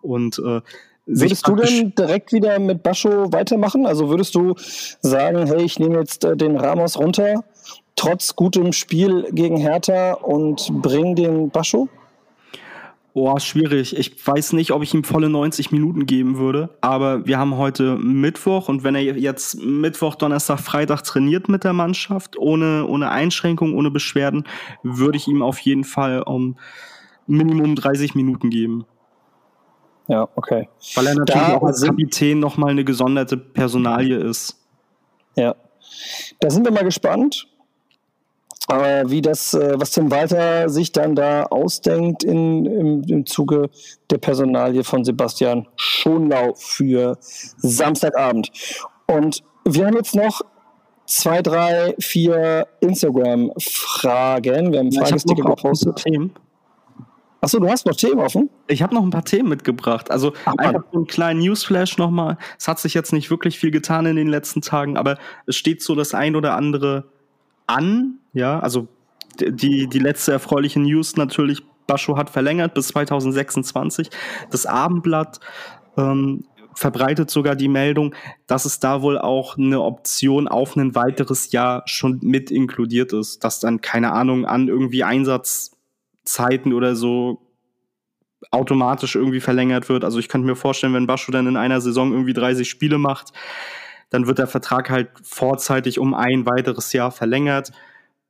S3: Und äh,
S2: Würdest du denn direkt wieder mit Bascho weitermachen? Also würdest du sagen, hey, ich nehme jetzt äh, den Ramos runter, trotz gutem Spiel gegen Hertha und bring den Bascho?
S3: Boah, schwierig. Ich weiß nicht, ob ich ihm volle 90 Minuten geben würde, aber wir haben heute Mittwoch und wenn er jetzt Mittwoch, Donnerstag, Freitag trainiert mit der Mannschaft, ohne, ohne Einschränkung, ohne Beschwerden, würde ich ihm auf jeden Fall um Minimum 30 Minuten geben.
S2: Ja, okay.
S3: Weil er natürlich da auch als Kapitän nochmal eine gesonderte Personalie ist.
S2: Ja. Da sind wir mal gespannt, äh, wie das, äh, was Tim Walter sich dann da ausdenkt in, im, im Zuge der Personalie von Sebastian Schonlau für Samstagabend. Und wir haben jetzt noch zwei, drei, vier Instagram-Fragen. Wir haben Fragesticker gepostet. Themen. Achso, du hast noch Themen offen?
S3: Ich habe noch ein paar Themen mitgebracht. Also Ach, einfach so einen kleinen Newsflash nochmal. Es hat sich jetzt nicht wirklich viel getan in den letzten Tagen, aber es steht so das ein oder andere an. Ja, also die, die letzte erfreuliche News natürlich, Bascho hat verlängert bis 2026. Das Abendblatt ähm, verbreitet sogar die Meldung, dass es da wohl auch eine Option auf ein weiteres Jahr schon mit inkludiert ist, dass dann, keine Ahnung, an irgendwie Einsatz Zeiten oder so automatisch irgendwie verlängert wird. Also ich könnte mir vorstellen, wenn Bascho dann in einer Saison irgendwie 30 Spiele macht, dann wird der Vertrag halt vorzeitig um ein weiteres Jahr verlängert.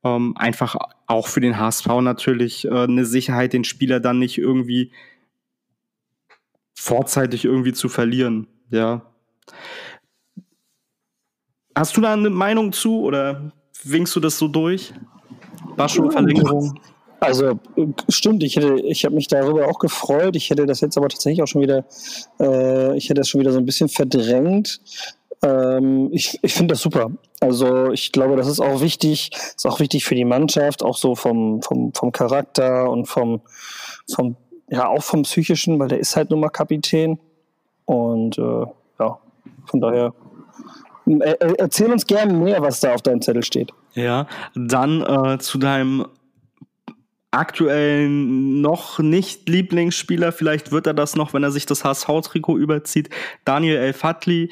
S3: Ähm, einfach auch für den HSV natürlich äh, eine Sicherheit, den Spieler dann nicht irgendwie vorzeitig irgendwie zu verlieren. Ja. Hast du da eine Meinung zu oder winkst du das so durch? Bascho-Verlängerung?
S2: Also stimmt, ich hätte, ich habe mich darüber auch gefreut. Ich hätte das jetzt aber tatsächlich auch schon wieder, äh, ich hätte das schon wieder so ein bisschen verdrängt. Ähm, ich ich finde das super. Also ich glaube, das ist auch wichtig, ist auch wichtig für die Mannschaft, auch so vom, vom, vom Charakter und vom, vom, ja, auch vom psychischen, weil der ist halt nun mal Kapitän. Und äh, ja, von daher erzähl uns gerne mehr, was da auf deinem Zettel steht.
S3: Ja, dann äh, zu deinem aktuell noch nicht Lieblingsspieler. Vielleicht wird er das noch, wenn er sich das HSV-Trikot überzieht. Daniel El Fatli.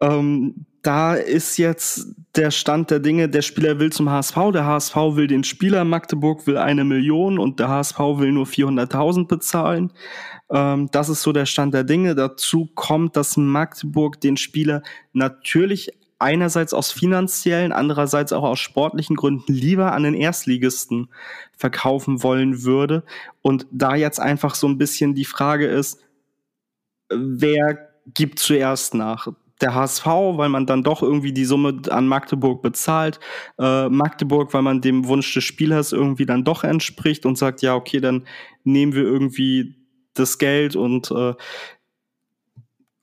S3: Ähm, da ist jetzt der Stand der Dinge, der Spieler will zum HSV, der HSV will den Spieler, Magdeburg will eine Million und der HSV will nur 400.000 bezahlen. Ähm, das ist so der Stand der Dinge. Dazu kommt, dass Magdeburg den Spieler natürlich einerseits aus finanziellen, andererseits auch aus sportlichen Gründen lieber an den Erstligisten verkaufen wollen würde. Und da jetzt einfach so ein bisschen die Frage ist, wer gibt zuerst nach? Der HSV, weil man dann doch irgendwie die Summe an Magdeburg bezahlt. Äh, Magdeburg, weil man dem Wunsch des Spielers irgendwie dann doch entspricht und sagt, ja, okay, dann nehmen wir irgendwie das Geld und äh,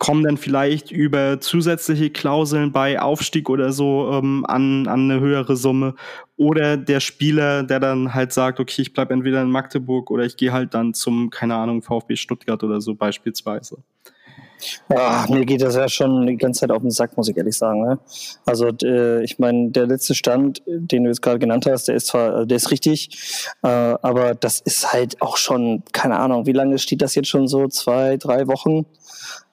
S3: kommen dann vielleicht über zusätzliche Klauseln bei Aufstieg oder so ähm, an, an eine höhere Summe. Oder der Spieler, der dann halt sagt, okay, ich bleib entweder in Magdeburg oder ich gehe halt dann zum, keine Ahnung, VfB Stuttgart oder so beispielsweise.
S2: Ja, mir geht das ja schon die ganze Zeit auf den Sack, muss ich ehrlich sagen. Ne? Also äh, ich meine, der letzte Stand, den du jetzt gerade genannt hast, der ist zwar, der ist richtig, äh, aber das ist halt auch schon, keine Ahnung, wie lange steht das jetzt schon so? Zwei, drei Wochen?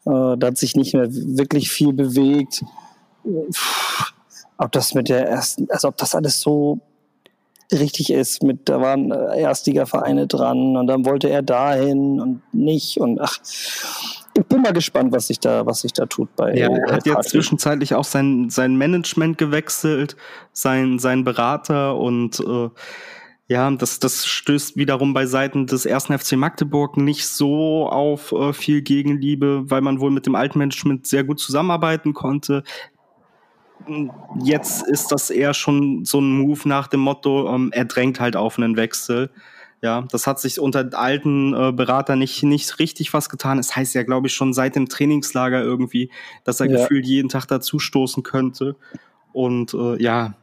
S2: Äh, da hat sich nicht mehr wirklich viel bewegt. Ob das mit der ersten, also ob das alles so richtig ist, mit, da waren äh, Erstligavereine dran und dann wollte er dahin und nicht und ach, ich bin mal gespannt, was sich da, was sich da tut bei.
S3: Ja, er hat jetzt zwischenzeitlich auch sein, sein Management gewechselt, sein, sein Berater und äh, ja, das, das stößt wiederum bei Seiten des ersten FC Magdeburg nicht so auf äh, viel Gegenliebe, weil man wohl mit dem alten Management sehr gut zusammenarbeiten konnte. Jetzt ist das eher schon so ein Move nach dem Motto, ähm, er drängt halt auf einen Wechsel. Ja, das hat sich unter alten äh, Beratern nicht, nicht richtig was getan. Es das heißt ja, glaube ich, schon seit dem Trainingslager irgendwie, dass er ja. gefühlt jeden Tag dazu stoßen könnte. Und äh, ja,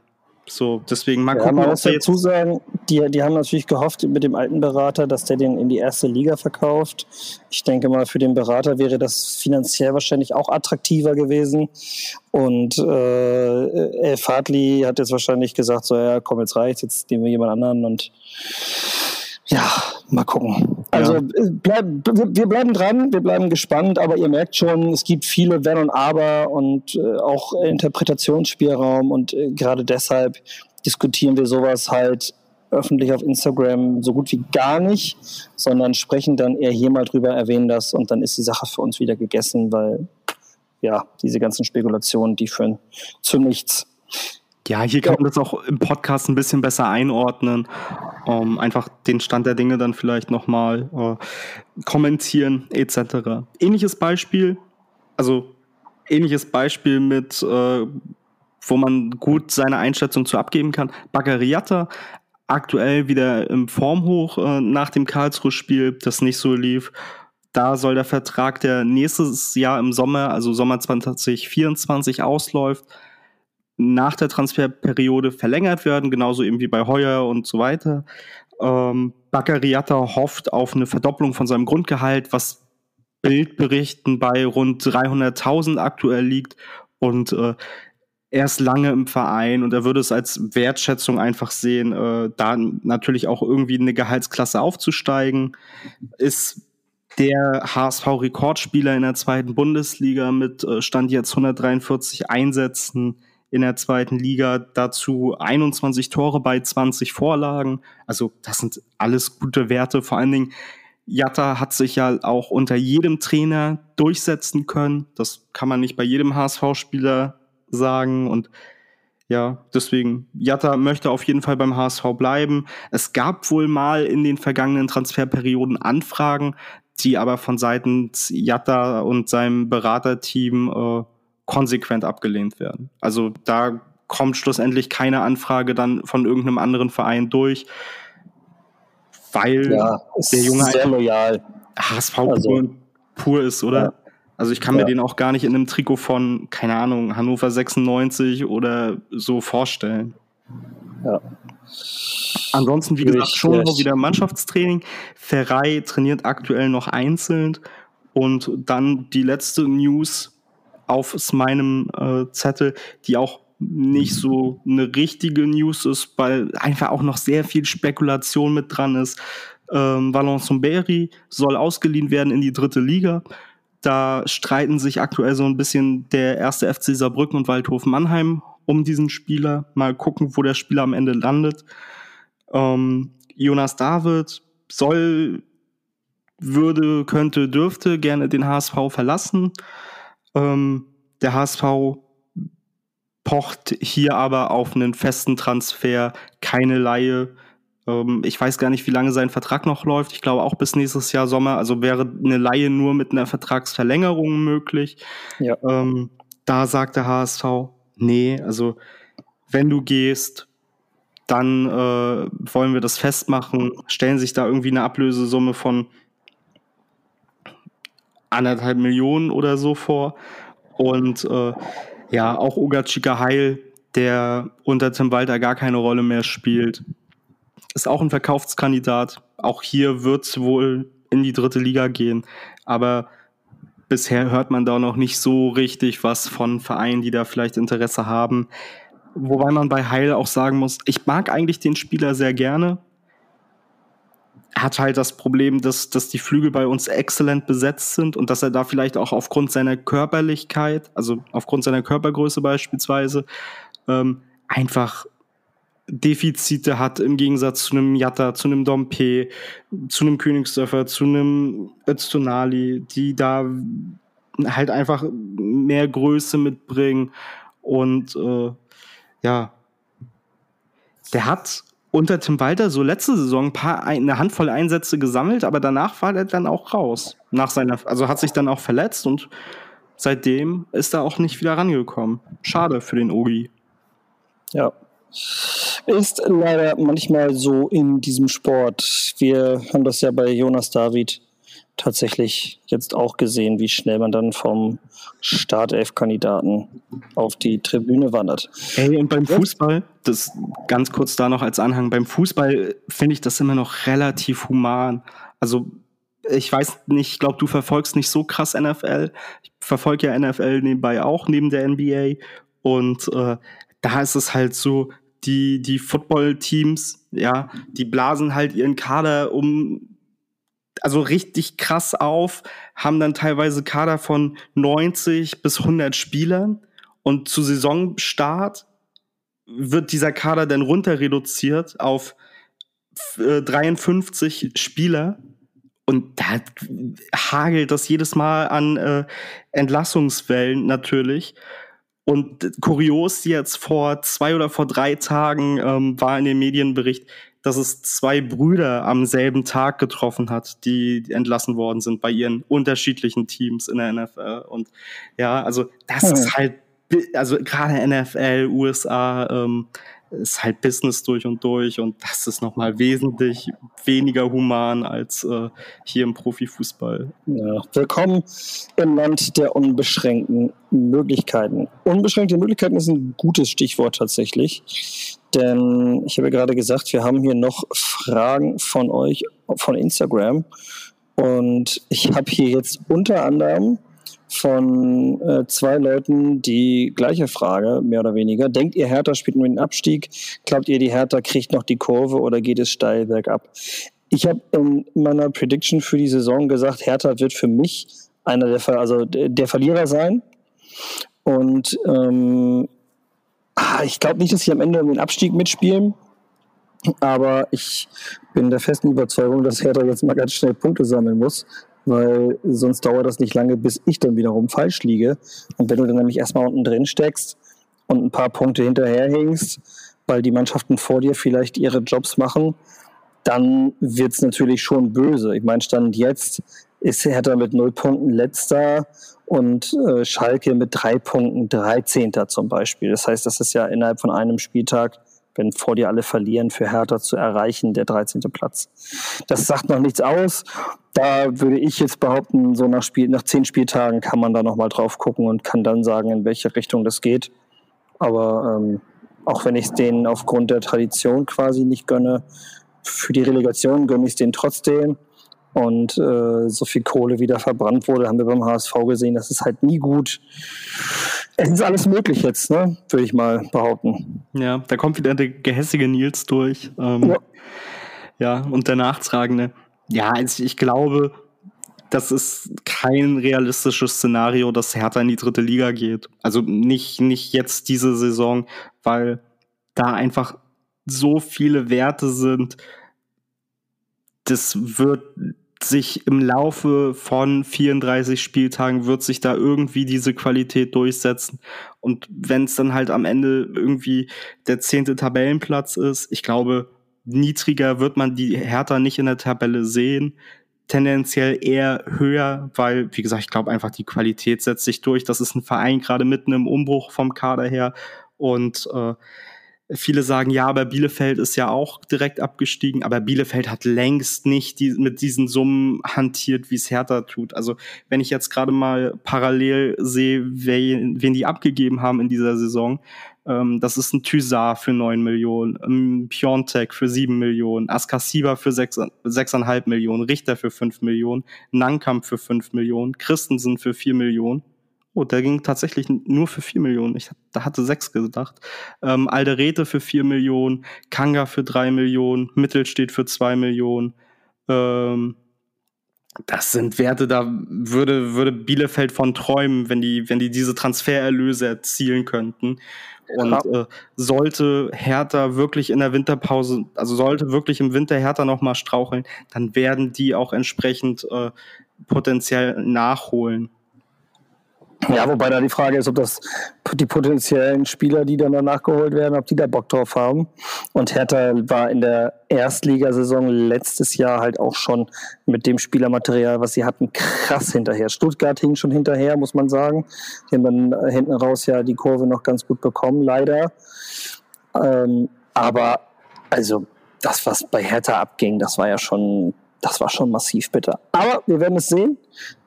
S3: so, deswegen mal
S2: ja,
S3: gucken,
S2: man muss dazu sagen, die, die haben natürlich gehofft mit dem alten Berater, dass der den in die erste Liga verkauft. Ich denke mal, für den Berater wäre das finanziell wahrscheinlich auch attraktiver gewesen. Und äh, El Fadli hat jetzt wahrscheinlich gesagt, so ja, komm, jetzt reicht, jetzt nehmen wir jemand anderen und ja, mal gucken. Also. Äh, bleib, wir bleiben dran, wir bleiben gespannt, aber ihr merkt schon, es gibt viele Wenn und Aber und äh, auch Interpretationsspielraum und äh, gerade deshalb diskutieren wir sowas halt öffentlich auf Instagram so gut wie gar nicht, sondern sprechen dann eher hier mal drüber, erwähnen das und dann ist die Sache für uns wieder gegessen, weil ja, diese ganzen Spekulationen, die führen zu nichts.
S3: Ja, hier kann man das auch im Podcast ein bisschen besser einordnen. Um, einfach den Stand der Dinge dann vielleicht nochmal äh, kommentieren, etc. Ähnliches Beispiel, also ähnliches Beispiel mit, äh, wo man gut seine Einschätzung zu abgeben kann. Baccariata, aktuell wieder im Formhoch äh, nach dem Karlsruhe-Spiel, das nicht so lief. Da soll der Vertrag, der nächstes Jahr im Sommer, also Sommer 2024 ausläuft, nach der Transferperiode verlängert werden, genauso eben wie bei Heuer und so weiter. Ähm, Baccariata hofft auf eine Verdopplung von seinem Grundgehalt, was Bildberichten bei rund 300.000 aktuell liegt und äh, er ist lange im Verein und er würde es als Wertschätzung einfach sehen, äh, da natürlich auch irgendwie eine Gehaltsklasse aufzusteigen. Ist der HSV-Rekordspieler in der zweiten Bundesliga mit äh, Stand jetzt 143 Einsätzen in der zweiten Liga, dazu 21 Tore bei 20 Vorlagen. Also das sind alles gute Werte. Vor allen Dingen, Jatta hat sich ja auch unter jedem Trainer durchsetzen können. Das kann man nicht bei jedem HSV-Spieler sagen. Und ja, deswegen, Jatta möchte auf jeden Fall beim HSV bleiben. Es gab wohl mal in den vergangenen Transferperioden Anfragen, die aber von Seiten Jatta und seinem Beraterteam äh, konsequent abgelehnt werden. Also da kommt schlussendlich keine Anfrage dann von irgendeinem anderen Verein durch, weil
S2: ja, der Junge sehr loyal.
S3: HSV also, pur, pur ist, oder? Ja. Also ich kann mir den auch gar nicht in einem Trikot von, keine Ahnung, Hannover 96 oder so vorstellen.
S2: Ja.
S3: Ansonsten, wie gesagt, schon noch wieder Mannschaftstraining. Ferrei trainiert aktuell noch einzeln. Und dann die letzte News, auf meinem äh, Zettel, die auch nicht so eine richtige News ist, weil einfach auch noch sehr viel Spekulation mit dran ist. Ähm, Valence Berry soll ausgeliehen werden in die dritte Liga. Da streiten sich aktuell so ein bisschen der erste FC Saarbrücken und Waldhof Mannheim um diesen Spieler. Mal gucken, wo der Spieler am Ende landet. Ähm, Jonas David soll, würde, könnte, dürfte gerne den HSV verlassen. Ähm, der HSV pocht hier aber auf einen festen Transfer, keine Laie. Ähm, ich weiß gar nicht, wie lange sein Vertrag noch läuft. Ich glaube auch bis nächstes Jahr Sommer. Also wäre eine Laie nur mit einer Vertragsverlängerung möglich.
S2: Ja.
S3: Ähm, da sagt der HSV, nee, also wenn du gehst, dann äh, wollen wir das festmachen, stellen sich da irgendwie eine Ablösesumme von anderthalb Millionen oder so vor. Und äh, ja, auch Ogachika Heil, der unter Tim Walter gar keine Rolle mehr spielt, ist auch ein Verkaufskandidat. Auch hier wird es wohl in die dritte Liga gehen. Aber bisher hört man da noch nicht so richtig was von Vereinen, die da vielleicht Interesse haben. Wobei man bei Heil auch sagen muss, ich mag eigentlich den Spieler sehr gerne. Hat halt das Problem, dass, dass die Flügel bei uns exzellent besetzt sind und dass er da vielleicht auch aufgrund seiner Körperlichkeit, also aufgrund seiner Körpergröße beispielsweise, ähm, einfach Defizite hat im Gegensatz zu einem Jatta, zu einem Dompe, zu einem Königsdörfer, zu einem Öztunali, die da halt einfach mehr Größe mitbringen. Und äh, ja, der hat unter Tim Walter so letzte Saison ein paar, eine Handvoll Einsätze gesammelt, aber danach war er dann auch raus. Nach seiner, also hat sich dann auch verletzt und seitdem ist er auch nicht wieder rangekommen. Schade für den Ogi.
S2: Ja. Ist leider manchmal so in diesem Sport. Wir haben das ja bei Jonas David tatsächlich jetzt auch gesehen, wie schnell man dann vom Startelf-Kandidaten auf die Tribüne wandert.
S3: Ey, und beim Fußball, das ganz kurz da noch als Anhang, beim Fußball finde ich das immer noch relativ human. Also ich weiß nicht, ich glaube, du verfolgst nicht so krass NFL. Ich verfolge ja NFL nebenbei auch, neben der NBA. Und äh, da ist es halt so, die, die Football-Teams, ja, die blasen halt ihren Kader um also richtig krass auf, haben dann teilweise Kader von 90 bis 100 Spielern und zu Saisonstart wird dieser Kader dann runter reduziert auf 53 äh, Spieler und da hagelt das jedes Mal an äh, Entlassungswellen natürlich. Und kurios jetzt vor zwei oder vor drei Tagen ähm, war in dem Medienbericht, dass es zwei Brüder am selben Tag getroffen hat, die entlassen worden sind bei ihren unterschiedlichen Teams in der NFL. Und ja, also das ja. ist halt, also gerade NFL, USA, ähm, ist halt Business durch und durch und das ist nochmal wesentlich weniger human als äh, hier im Profifußball.
S2: Ja, willkommen im Land der unbeschränkten Möglichkeiten. Unbeschränkte Möglichkeiten ist ein gutes Stichwort tatsächlich, denn ich habe ja gerade gesagt, wir haben hier noch Fragen von euch von Instagram und ich habe hier jetzt unter anderem von äh, zwei Leuten die gleiche Frage, mehr oder weniger. Denkt ihr, Hertha spielt nur den Abstieg? Glaubt ihr, die Hertha kriegt noch die Kurve oder geht es steil bergab? Ich habe in meiner Prediction für die Saison gesagt, Hertha wird für mich einer der, Ver also der Verlierer sein. Und ähm, ah, ich glaube nicht, dass sie am Ende um den Abstieg mitspielen. Aber ich bin der festen Überzeugung, dass Hertha jetzt mal ganz schnell Punkte sammeln muss, weil sonst dauert das nicht lange, bis ich dann wiederum falsch liege. Und wenn du dann nämlich erstmal unten drin steckst und ein paar Punkte hinterherhängst, weil die Mannschaften vor dir vielleicht ihre Jobs machen, dann wird es natürlich schon böse. Ich meine, Stand jetzt ist Hertha mit null Punkten letzter und äh, Schalke mit drei Punkten 13. zum Beispiel. Das heißt, das ist ja innerhalb von einem Spieltag wenn vor dir alle verlieren, für Hertha zu erreichen, der 13. Platz. Das sagt noch nichts aus. Da würde ich jetzt behaupten, so nach, Spiel, nach zehn Spieltagen kann man da nochmal drauf gucken und kann dann sagen, in welche Richtung das geht. Aber ähm, auch wenn ich es denen aufgrund der Tradition quasi nicht gönne, für die Relegation gönne ich es denen trotzdem. Und äh, so viel Kohle wieder verbrannt wurde, haben wir beim HSV gesehen. Das ist halt nie gut. Es ist alles möglich jetzt, ne? würde ich mal behaupten.
S3: Ja, da kommt wieder der gehässige Nils durch. Ähm, ja. ja, und der Nachtragende. Ja, also ich glaube, das ist kein realistisches Szenario, dass Hertha in die dritte Liga geht. Also nicht, nicht jetzt diese Saison, weil da einfach so viele Werte sind. Das wird sich im Laufe von 34 Spieltagen wird sich da irgendwie diese Qualität durchsetzen. Und wenn es dann halt am Ende irgendwie der zehnte Tabellenplatz ist, ich glaube, niedriger wird man die Hertha nicht in der Tabelle sehen. Tendenziell eher höher, weil, wie gesagt, ich glaube einfach, die Qualität setzt sich durch. Das ist ein Verein gerade mitten im Umbruch vom Kader her. Und äh, Viele sagen, ja, aber Bielefeld ist ja auch direkt abgestiegen, aber Bielefeld hat längst nicht die, mit diesen Summen hantiert, wie es Hertha tut. Also wenn ich jetzt gerade mal parallel sehe, wen, wen die abgegeben haben in dieser Saison, ähm, das ist ein Thysar für neun Millionen, ein Piontek für sieben Millionen, Askasiba für sechs, sechseinhalb Millionen, Richter für fünf Millionen, Nankamp für fünf Millionen, Christensen für vier Millionen. Oh, der ging tatsächlich nur für vier Millionen. Ich da hatte sechs gedacht. Ähm, Alderete für vier Millionen, Kanga für drei Millionen, Mittel steht für zwei Millionen. Ähm, das sind Werte, da würde, würde Bielefeld von träumen, wenn die, wenn die diese Transfererlöse erzielen könnten. Und äh, sollte Hertha wirklich in der Winterpause, also sollte wirklich im Winter Hertha nochmal straucheln, dann werden die auch entsprechend äh, potenziell nachholen.
S2: Ja, wobei da die Frage ist, ob das die potenziellen Spieler, die dann danach geholt werden, ob die da Bock drauf haben. Und Hertha war in der Erstligasaison letztes Jahr halt auch schon mit dem Spielermaterial, was sie hatten, krass hinterher. Stuttgart hing schon hinterher, muss man sagen. Die haben dann hinten raus ja die Kurve noch ganz gut bekommen, leider. Ähm, aber also das, was bei Hertha abging, das war ja schon, das war schon massiv bitter. Aber wir werden es sehen.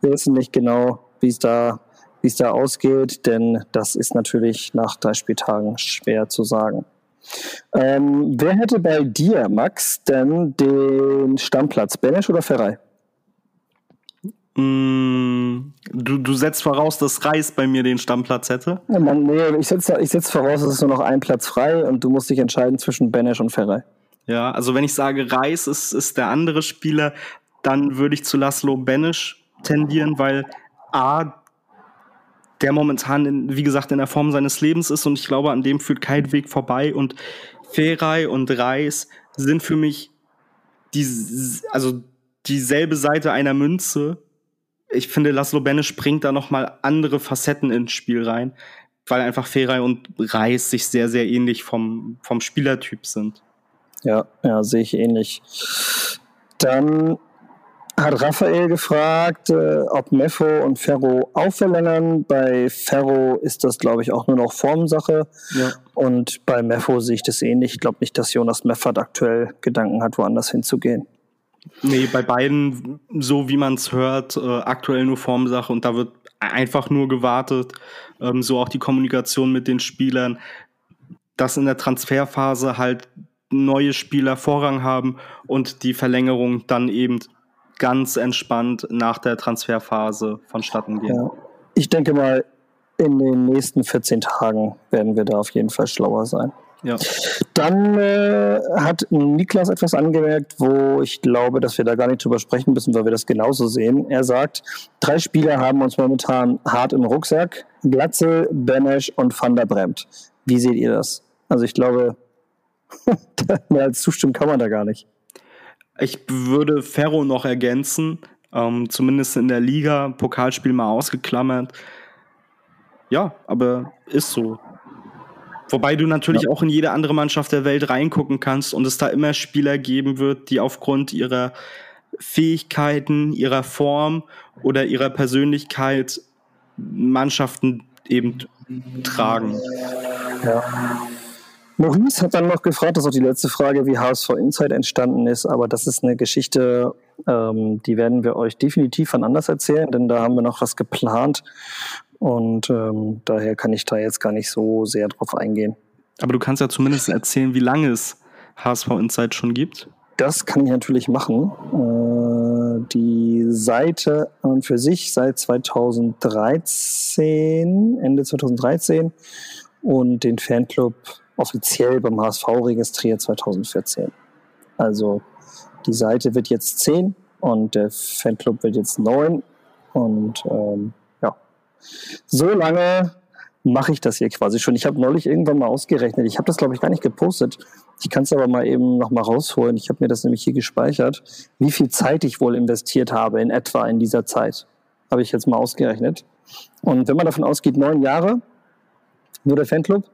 S2: Wir wissen nicht genau, wie es da wie es da ausgeht, denn das ist natürlich nach drei Spieltagen schwer zu sagen. Ähm, wer hätte bei dir, Max, denn den Stammplatz? Benesch oder Ferrei?
S3: Mm, du, du setzt voraus, dass Reis bei mir den Stammplatz hätte?
S2: Ja, man, nee, ich setze ich setz voraus, es ist nur noch ein Platz frei und du musst dich entscheiden zwischen Benesch und Ferrei.
S3: Ja, also wenn ich sage, Reis ist, ist der andere Spieler, dann würde ich zu Laszlo Benesch tendieren, weil A, der momentan, in, wie gesagt, in der Form seines Lebens ist und ich glaube, an dem führt kein Weg vorbei und Ferai und Reis sind für mich die, also dieselbe Seite einer Münze. Ich finde, Laszlo Benne springt da nochmal andere Facetten ins Spiel rein, weil einfach Ferai und Reis sich sehr, sehr ähnlich vom, vom Spielertyp sind.
S2: Ja, ja, sehe ich ähnlich. Dann hat Raphael gefragt, äh, ob Mefo und Ferro auch verlängern. Bei Ferro ist das, glaube ich, auch nur noch Formsache. Ja. Und bei Mefo sehe ich das ähnlich. Ich glaube nicht, dass Jonas Meffert aktuell Gedanken hat, woanders hinzugehen.
S3: Nee, bei beiden, so wie man es hört, äh, aktuell nur Formsache und da wird einfach nur gewartet. Ähm, so auch die Kommunikation mit den Spielern, dass in der Transferphase halt neue Spieler Vorrang haben und die Verlängerung dann eben ganz entspannt nach der Transferphase vonstatten gehen. Ja.
S2: Ich denke mal, in den nächsten 14 Tagen werden wir da auf jeden Fall schlauer sein. Ja. Dann äh, hat Niklas etwas angemerkt, wo ich glaube, dass wir da gar nicht drüber sprechen müssen, weil wir das genauso sehen. Er sagt, drei Spieler haben uns momentan hart im Rucksack. Glatzel, Benesch und Van der Bremt. Wie seht ihr das? Also ich glaube, mehr als zustimmen kann man da gar nicht.
S3: Ich würde Ferro noch ergänzen, ähm, zumindest in der Liga, Pokalspiel mal ausgeklammert. Ja, aber ist so. Wobei du natürlich ja. auch in jede andere Mannschaft der Welt reingucken kannst und es da immer Spieler geben wird, die aufgrund ihrer Fähigkeiten, ihrer Form oder ihrer Persönlichkeit Mannschaften eben tragen.
S2: Ja. Maurice hat dann noch gefragt, das ist auch die letzte Frage, wie HSV Insight entstanden ist, aber das ist eine Geschichte, ähm, die werden wir euch definitiv von anders erzählen, denn da haben wir noch was geplant und ähm, daher kann ich da jetzt gar nicht so sehr drauf eingehen.
S3: Aber du kannst ja zumindest erzählen, wie lange es HSV Insight schon gibt.
S2: Das kann ich natürlich machen. Äh, die Seite an für sich seit 2013, Ende 2013 und den Fanclub offiziell beim HSV registriert 2014. Also die Seite wird jetzt 10 und der Fanclub wird jetzt 9. Und ähm, ja, so lange mache ich das hier quasi schon. Ich habe neulich irgendwann mal ausgerechnet. Ich habe das, glaube ich, gar nicht gepostet. Ich kann es aber mal eben noch mal rausholen. Ich habe mir das nämlich hier gespeichert, wie viel Zeit ich wohl investiert habe in etwa in dieser Zeit. Habe ich jetzt mal ausgerechnet. Und wenn man davon ausgeht, neun Jahre, nur der Fanclub,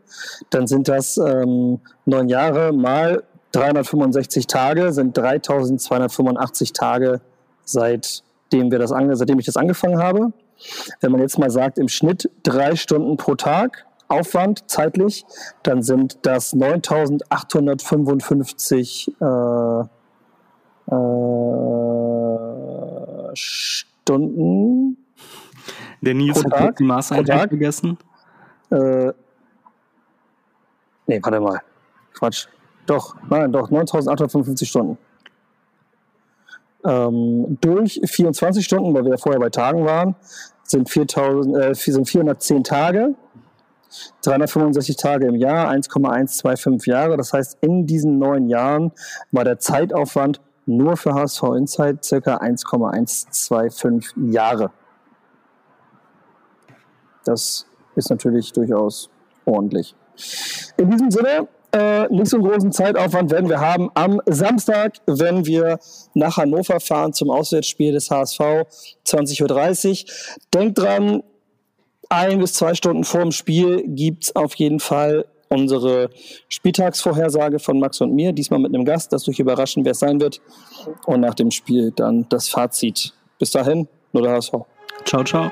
S2: dann sind das ähm, neun Jahre mal 365 Tage, sind 3285 Tage, seitdem, wir das ange seitdem ich das angefangen habe. Wenn man jetzt mal sagt, im Schnitt drei Stunden pro Tag, Aufwand zeitlich, dann sind das 9855 äh, äh, Stunden.
S3: Der Nils hat die Maßeinheit vergessen.
S2: Äh, nee, warte mal. Quatsch. Doch, nein, doch, 9855 Stunden. Ähm, durch 24 Stunden, weil wir ja vorher bei Tagen waren, sind, 4000, äh, sind 410 Tage. 365 Tage im Jahr, 1,125 Jahre. Das heißt, in diesen neun Jahren war der Zeitaufwand nur für HSV Insight circa 1,125 Jahre. Das ist natürlich durchaus ordentlich. In diesem Sinne, äh, nicht so einen großen Zeitaufwand werden wir haben am Samstag, wenn wir nach Hannover fahren zum Auswärtsspiel des HSV 20.30 Uhr. Denkt dran, ein bis zwei Stunden vor dem Spiel gibt es auf jeden Fall unsere Spieltagsvorhersage von Max und mir, diesmal mit einem Gast, das durch überraschen, wer es sein wird. Und nach dem Spiel dann das Fazit. Bis dahin, nur der HSV.
S3: Ciao, ciao.